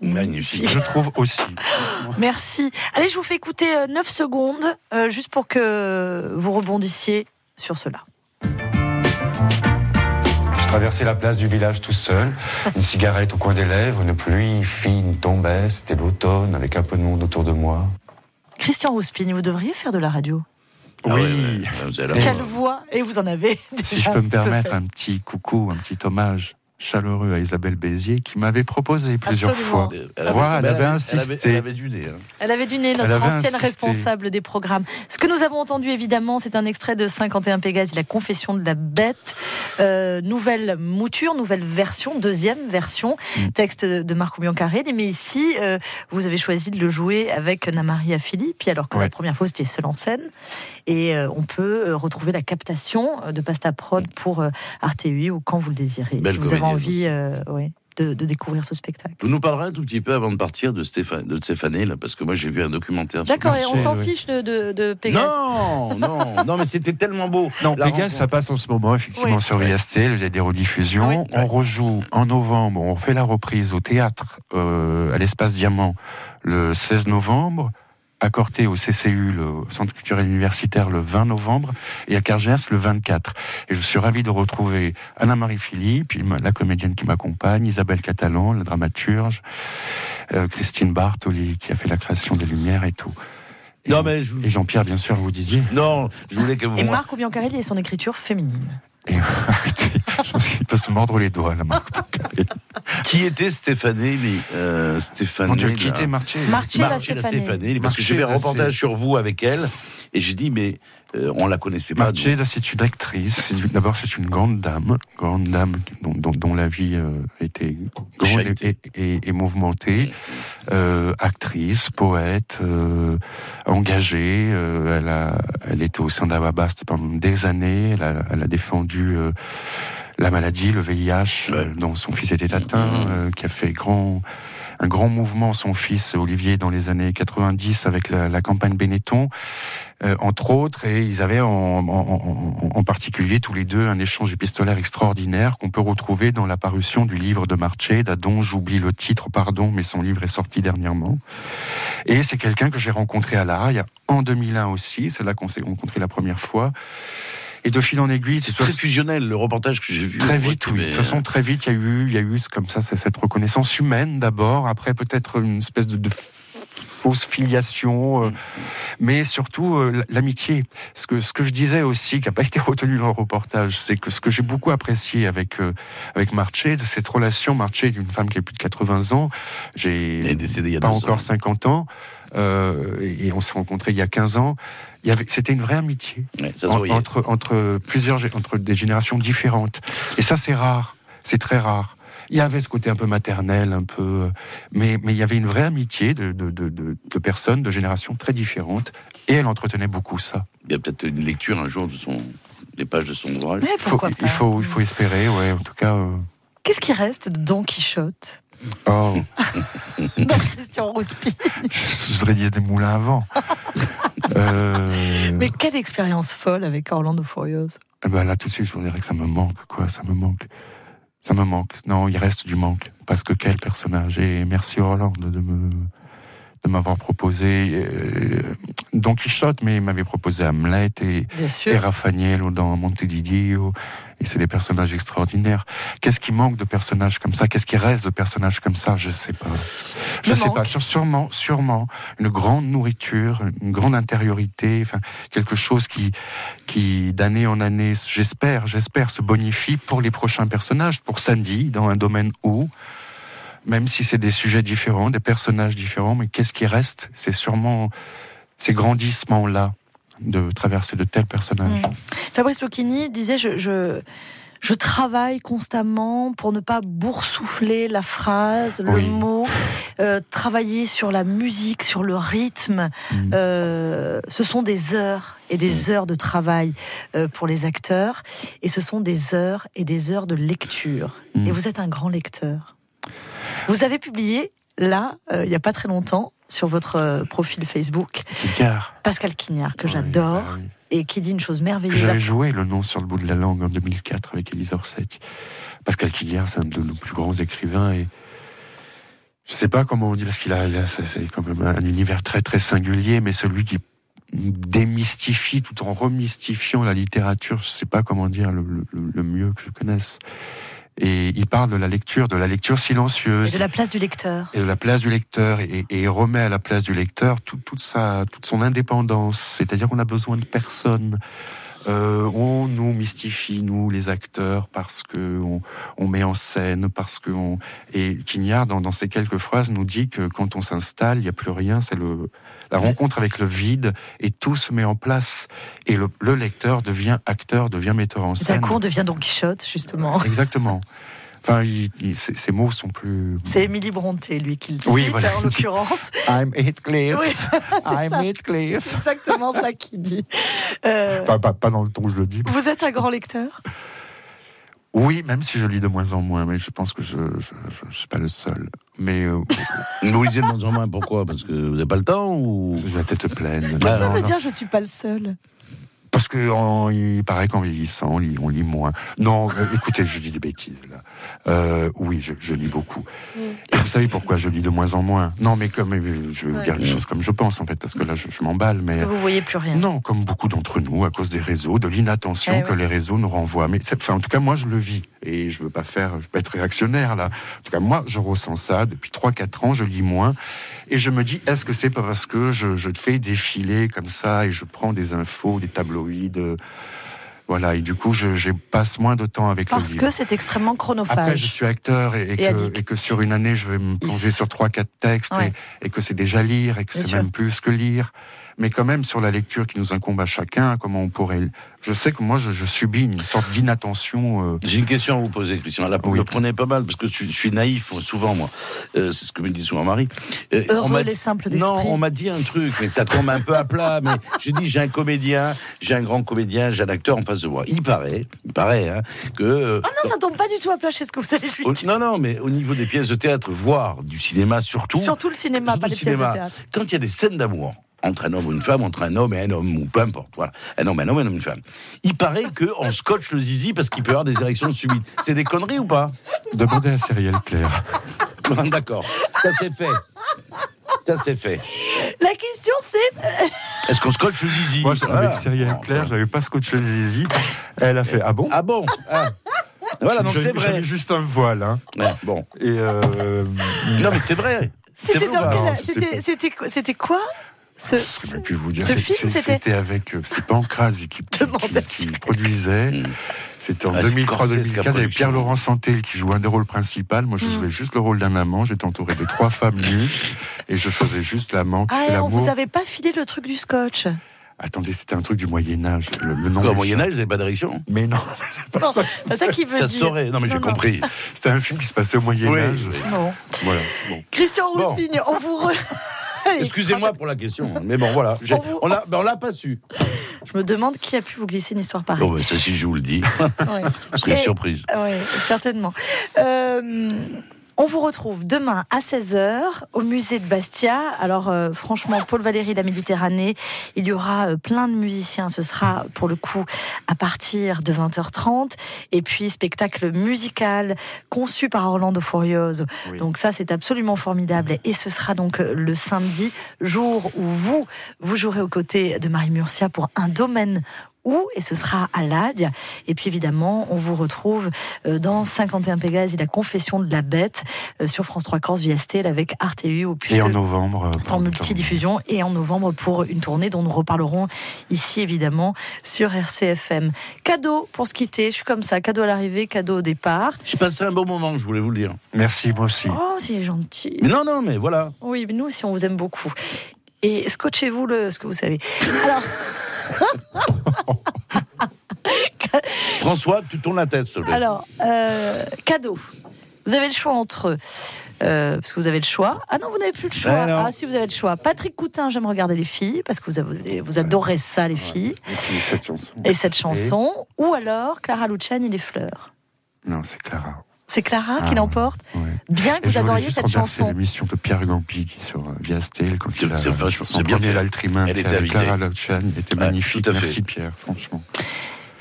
magnifique. Je trouve aussi. Merci. Allez, je vous fais écouter 9 secondes, euh, juste pour que vous rebondissiez sur cela. Je traversais la place du village tout seul, une cigarette au coin des lèvres, une pluie fine tombait, c'était l'automne, avec un peu de monde autour de moi. Christian Rouspini, vous devriez faire de la radio. Ah ouais, oui. ouais, vous avez la Quelle voix. Et vous en avez déjà Si je peux me permettre un petit coucou, un petit hommage chaleureux à Isabelle Bézier qui m'avait proposé plusieurs Absolument. fois. Elle avait, Voilà, elle avait elle insisté. Elle avait du nez. hein. Elle avait du nez, notre avait ancienne insisté. responsable des programmes. Ce que nous avons entendu, évidemment, c'est un extrait de 51 Pégase, la confession de la bête. Euh, nouvelle mouture, nouvelle version, deuxième version, Mm. texte de Marco Biancarelli. Mais ici, euh, vous avez choisi de le jouer avec Namaria Philippi, alors que la première fois, c'était seul en scène. Et euh, on peut euh, retrouver la captation de Pasta Prod pour euh, Arte UI ou quand vous le désirez. Belle si vous avez envie euh, ouais, de, de découvrir ce spectacle. Vous nous parlerez un tout petit peu avant de partir de Stéphane, de Stéphanie, là, parce que moi j'ai vu un documentaire. sur D'accord, et on s'en fiche de, de, de Pégase. Non, non, non, mais c'était tellement beau. Non, La Pégase, rencontre. ça passe en ce moment, effectivement, Oui. sur VST, il y a des rediffusions. Oui. On rejoue en novembre, on fait la reprise au théâtre, euh, à l'Espace Diamant, le 16 novembre, à Corté, au CCU, le Centre culturel universitaire, le 20 novembre, et à Cargès, le 24. Et je suis ravi de retrouver Anna-Marie Philippe, puis la comédienne qui m'accompagne, Isabelle Catalan, la dramaturge, euh, Christine Bartoli, qui a fait la création des Lumières et tout. Et, Non, mais je... et Jean-Pierre, bien sûr, vous disiez. non, je voulais que vous. Et Biancarelli et son écriture féminine. Et je pense qu'il peut se mordre les doigts, là, Marc. Qui était Stéphanie euh, Stéphanie. Mon Dieu, qui était Marché Marcella Stéphanie. Stéphanie, parce que j'ai fait un reportage sur vous avec elle, et j'ai dit, mais euh, on la connaissait pas. donc- Marcella, c'est une actrice. D'abord, c'est une grande dame, grande dame dont, dont- dont la vie euh, était grande et, mouvementée. Euh, actrice, poète, euh, engagée. euh, elle, a, elle était au sein d'Ababast pendant des années. Elle a, elle a défendu la maladie, le VIH, dont son fils était atteint, euh, qui a fait grand un grand mouvement, son fils Olivier, dans les années 90 avec la, la campagne Benetton, euh, entre autres, et ils avaient en, particulier tous les deux un échange épistolaire extraordinaire qu'on peut retrouver dans la parution du livre de Marcheda, dont j'oublie le titre, pardon, mais son livre est sorti dernièrement. Et c'est quelqu'un que j'ai rencontré à l'Araï en 2001 aussi, c'est là qu'on s'est rencontré la première fois. Et de fil en aiguille, C'est très fusionnel, le reportage que j'ai vu. Très vite, oui. De toute façon, très vite, il y a eu, il y a eu comme ça, cette reconnaissance humaine d'abord, après peut-être une espèce de, de fausse filiation, euh, mais surtout euh, l'amitié. Ce que, ce que je disais aussi, qui n'a pas été retenu dans le reportage, c'est que ce que j'ai beaucoup apprécié avec, euh, avec Marche, c'est cette relation, Marche est une femme qui a plus de 80 ans, j'ai pas encore ans. 50 ans, euh, et on s'est rencontrés il y a 15 ans. Il y avait, c'était une vraie amitié Ouais, en- entre, entre plusieurs, entre des générations différentes. Et ça, c'est rare. C'est très rare. Il y avait ce côté un peu maternel, un peu, mais, mais il y avait une vraie amitié de, de, de, de- de personnes de générations très différentes. Et elle entretenait beaucoup ça. Il y a peut-être une lecture un jour de son, des pages de son ouvrage. Mais Il faut, il faut, il faut espérer, ouais. En tout cas, euh, Qu'est-ce qui reste de Don Quichotte? Oh, dans Christian Rouspy je voudrais dire des moulins à vent. Euh, Mais quelle expérience folle avec Orlando Furious. Eh ben là, tout de suite, je vous dirais que ça me manque, quoi. Ça me manque. Ça me manque. Non, il reste du manque. Parce que quel personnage. Et merci Orlando de me, de m'avoir proposé euh, Don Quichotte, mais il m'avait proposé Hamlet et, et Raffagnello dans Montevideo. Et c'est des personnages extraordinaires. Qu'est-ce qui manque de personnages comme ça? Qu'est-ce qui reste de personnages comme ça? Je sais pas. Je Le sais pas. manque. Sûrement, sûrement une grande nourriture, une grande intériorité, enfin quelque chose qui, qui d'année en année, j'espère, j'espère, se bonifie pour les prochains personnages, pour samedi, dans un domaine où, même si c'est des sujets différents, des personnages différents, mais qu'est-ce qui reste? C'est sûrement ces grandissements-là de traverser de tels personnages. Mm. Fabrice Lucchini disait je, je, je travaille constamment pour ne pas boursoufler la phrase, le Oui. mot, euh, travailler sur la musique, sur le rythme. Mm. Euh, ce sont des heures et des heures de travail euh, pour les acteurs et ce sont des heures et des heures de lecture. Mm. Et vous êtes un grand lecteur. Vous avez publié là, il n'y a pas très longtemps, sur votre euh, profil Facebook, Car Pascal Quignard, que Oui, j'adore, bah oui. et qui dit une chose merveilleuse. j'avais joué le nom sur le bout de la langue en 2004 avec Elisa Orsetti. Pascal Quilliard, c'est un de nos plus grands écrivains et je sais pas comment on dit parce qu'il a, c'est quand même un univers très très singulier, mais celui qui démystifie tout en remystifiant la littérature, je sais pas comment dire le, le- le mieux que je connaisse. Et il parle de la lecture, de la lecture silencieuse. Et de la place du lecteur. et de la place du lecteur et, et il remet à la place du lecteur tout- toute sa toute son indépendance. C'est-à-dire qu'on a besoin de personne euh, on nous mystifie nous les acteurs parce que on, on met en scène parce que on... et Quignard dans, dans ces quelques phrases nous dit que quand on s'installe il n'y a plus rien c'est le la rencontre avec le vide et tout se met en place et le, le lecteur devient acteur devient metteur en d'un scène coup, on devient Don Quichotte, justement. exactement enfin il- mots sont plus C'est Émilie Bronté, lui, qui le cite, Oui, voilà. en l'occurrence. I'm Heathcliff Oui, I'm ça. Heathcliff C'est exactement ça qu'il dit. Euh, Pas, pas- pas dans le ton où je le dis. vous êtes un grand lecteur? Oui, même si je lis de moins en moins, mais je pense que je ne suis pas le seul. Mais euh, Vous lisez de moins en moins, pourquoi? Parce que vous n'avez pas le temps ou? J'ai la tête pleine. Qu'est-ce que ça Non, veut non. dire je suis pas le seul? Parce que en- il paraît qu'en vieillissant, on lit, on lit moins. Non, euh, écoutez, je dis des bêtises là. Euh, oui, je, je lis beaucoup. Et vous savez pourquoi je lis de moins en moins? Non, mais comme je vais vous dire les choses comme je pense en fait, parce que là, je, je m'emballe. Parce Mais que vous voyez plus rien. Non, comme beaucoup d'entre nous, à cause des réseaux, de l'inattention Eh que ouais. les réseaux nous renvoient. Mais enfin, en tout cas, moi, je le vis. Et je veux pas faire, je veux pas être réactionnaire, là. En tout cas, moi, je ressens ça. Depuis 3-4 ans, je lis moins. Et je me dis, est-ce que c'est pas parce que je, je fais défiler comme ça et je prends des infos, des tabloïds, euh, voilà. Et du coup, je, je passe moins de temps avec le Parce livre. que c'est extrêmement chronophage. Après, je suis acteur et, et Et que, addict. et que sur une année, je vais me plonger sur trois, quatre textes Ouais. et, que c'est déjà lire et que c'est même plus que lire. Mais quand même, sur la lecture qui nous incombe à chacun, comment on pourrait. Je sais que moi, je, je subis une sorte d'inattention. euh, J'ai une question à vous poser, Christian. Là, vous Oui. le prenez pas mal parce que je, suis- je suis naïf souvent, moi. Euh, c'est ce que me dit souvent Marie. Euh, Heureux on m'a les dit- simples Non, on m'a dit un truc, mais ça tombe un peu à plat. Mais j'ai dit, j'ai un comédien, j'ai un grand comédien, j'ai un acteur en face de moi. Il paraît, il paraît, hein, que. euh, Oh non, ça tombe pas du tout à plat chez ce que vous allez lui dire. non, non, mais au niveau des pièces de théâtre, voire du cinéma surtout. Surtout le cinéma, surtout pas le les pièces de cinéma. théâtre. Quand il y a des scènes d'amour entre un homme ou une femme, entre un homme et un homme, ou peu importe, voilà, un homme, un homme, un homme, une femme. Il paraît qu'on scotche le zizi parce qu'il peut avoir des érections subites. C'est des conneries ou pas? Demandez à Cyrielle Claire. Bon, D'accord, ça c'est fait. Ça c'est fait. La question c'est. Est-ce qu'on scotche le zizi? Moi, Voilà. avec Cyrielle Bon, Claire, j'avais pas scotché le zizi. Elle a fait Ah bon? Ah bon Ah. Voilà, donc J'avais- c'est vrai. j'avais juste un voile. Hein. Ouais, bon. Et euh, Non, mais c'est vrai. C'est C'était vrai ou dans pas Non, quel- je sais C'était pas. c'était quoi- c'était quoi? Ce, Je ne saurais plus vous dire. ce film, c'était- avec euh, c'est Pancrase qui, qui, qui- qui produisait. Mm. C'était en Ah, c'est 2003-2004 Corsese qui a avec produit ça. Pierre-Laurent Santel qui jouait un des rôles principaux. Moi, je Mm. jouais juste le rôle d'un amant. J'étais entouré de trois femmes nues et je faisais juste l'amant qui Ah, l'amour. vous avait pas filé le truc du scotch Attendez, c'était un truc du Moyen Âge. Le, le nom Au du- Moyen-Âge, vous n'avez pas d'érection Mais non, c'est pas Non, ça. c'est ça qu'il veut Ça dire. saurait. Non, mais j'ai compris. C'était un film qui se passait au Moyen Oui, Âge. oui. Bon. Voilà. Bon. Christian Bon. Rouspigne, on vous. re- Excusez-moi pour la question, mais bon, voilà. j'ai- On vous- On l'a ben, on l'a pas su. Je me demande qui a pu vous glisser une histoire pareille. Bon, ben, ça, si je vous le dis, Ouais. Et- surprise. Oui, certainement. Euh, On vous retrouve demain à 16h au musée de Bastia. Alors euh, franchement, Paul Valéry, la Méditerranée, il y aura euh, plein de musiciens. Ce sera pour le coup à partir de 20h30. Et puis spectacle musical conçu par Orlando Furioso. Donc ça, c'est absolument formidable. Et ce sera donc euh, le samedi, jour où vous, vous jouerez aux côtés de Marie Murcia pour un domaine où, et ce sera à l'Adia. Et puis évidemment, on vous retrouve euh, dans 51 Pégase et la confession de la bête euh, sur France 3 Corse via Steel avec RTU. Et en novembre. euh, C'est en multidiffusion et en novembre pour une tournée dont nous reparlerons ici évidemment sur RCFM. Cadeau pour se quitter, je suis comme ça, cadeau à l'arrivée, cadeau au départ. J'ai passé un bon moment, je voulais vous le dire. Merci, moi aussi. Oh, c'est gentil. Mais non, non, mais voilà. Oui, mais nous aussi on vous aime beaucoup. Et scotchez-vous le, ce que vous savez. Alors. François, tu tournes la tête, s'il. Alors, euh, cadeau. Vous avez le choix entre. euh, parce que vous avez le choix. Ah non, vous n'avez plus le choix. Non. ah si, vous avez le choix. Patrick Coutin, j'aime regarder les filles, parce que vous, avez- vous adorez ça, les filles. Et cette chanson. Et cette chanson. Ou alors Clara Luciani, Les Fleurs. Non, c'est Clara. C'est Clara qui Ah, l'emporte. Bien que Et vous adoriez cette chanson. l'émission de Pierre Gampi qui sur euh, via quand il a c'est son c'est bien premier fait. Altrimum Elle était. Clara Luciani était Ouais, magnifique. Merci Pierre, franchement.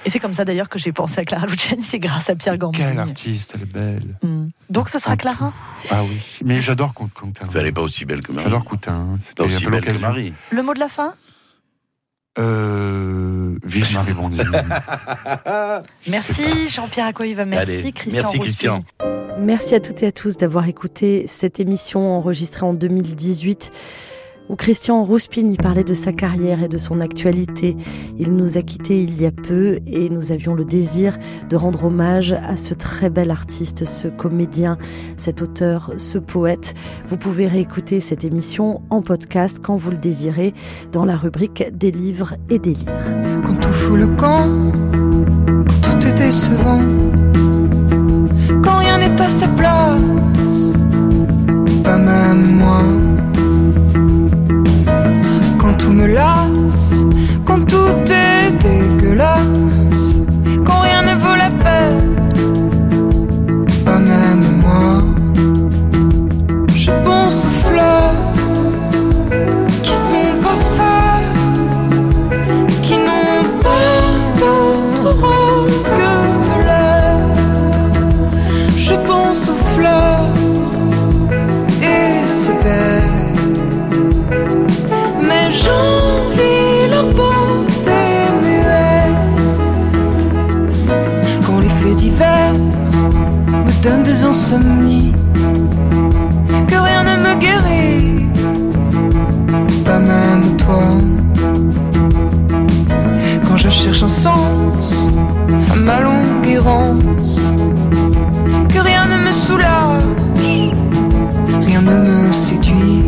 Et c'est comme ça d'ailleurs que j'ai pensé à Clara Luciani, c'est grâce à Pierre Gambini. Quelle artiste, elle est belle. Hmm. Donc ce sera Clara Ah oui, mais j'adore Coutin. Elle n'est pas aussi belle que Marie. J'adore Coutin. C'était aussi à belle que. Marie. Le mot de la fin? Euh, vive Marie Bondy. Merci Jean-Pierre Acquaviva, merci Allez, Christian merci. Christian. Merci à toutes et à tous d'avoir écouté cette émission enregistrée en 2018 où Christian Rouspini parlait de sa carrière et de son actualité. Il nous a quittés il y a peu et nous avions le désir de rendre hommage à ce très bel artiste, ce comédien, cet auteur, ce poète. Vous pouvez réécouter cette émission en podcast quand vous le désirez dans la rubrique des livres et des livres. Quand tout fout le camp, quand tout est décevant, quand rien n'est à sa place, pas même moi. Tout me lasse, quand tout est dégueulasse, cherche un sens à ma longue errance, que rien ne me soulage, rien ne me séduit.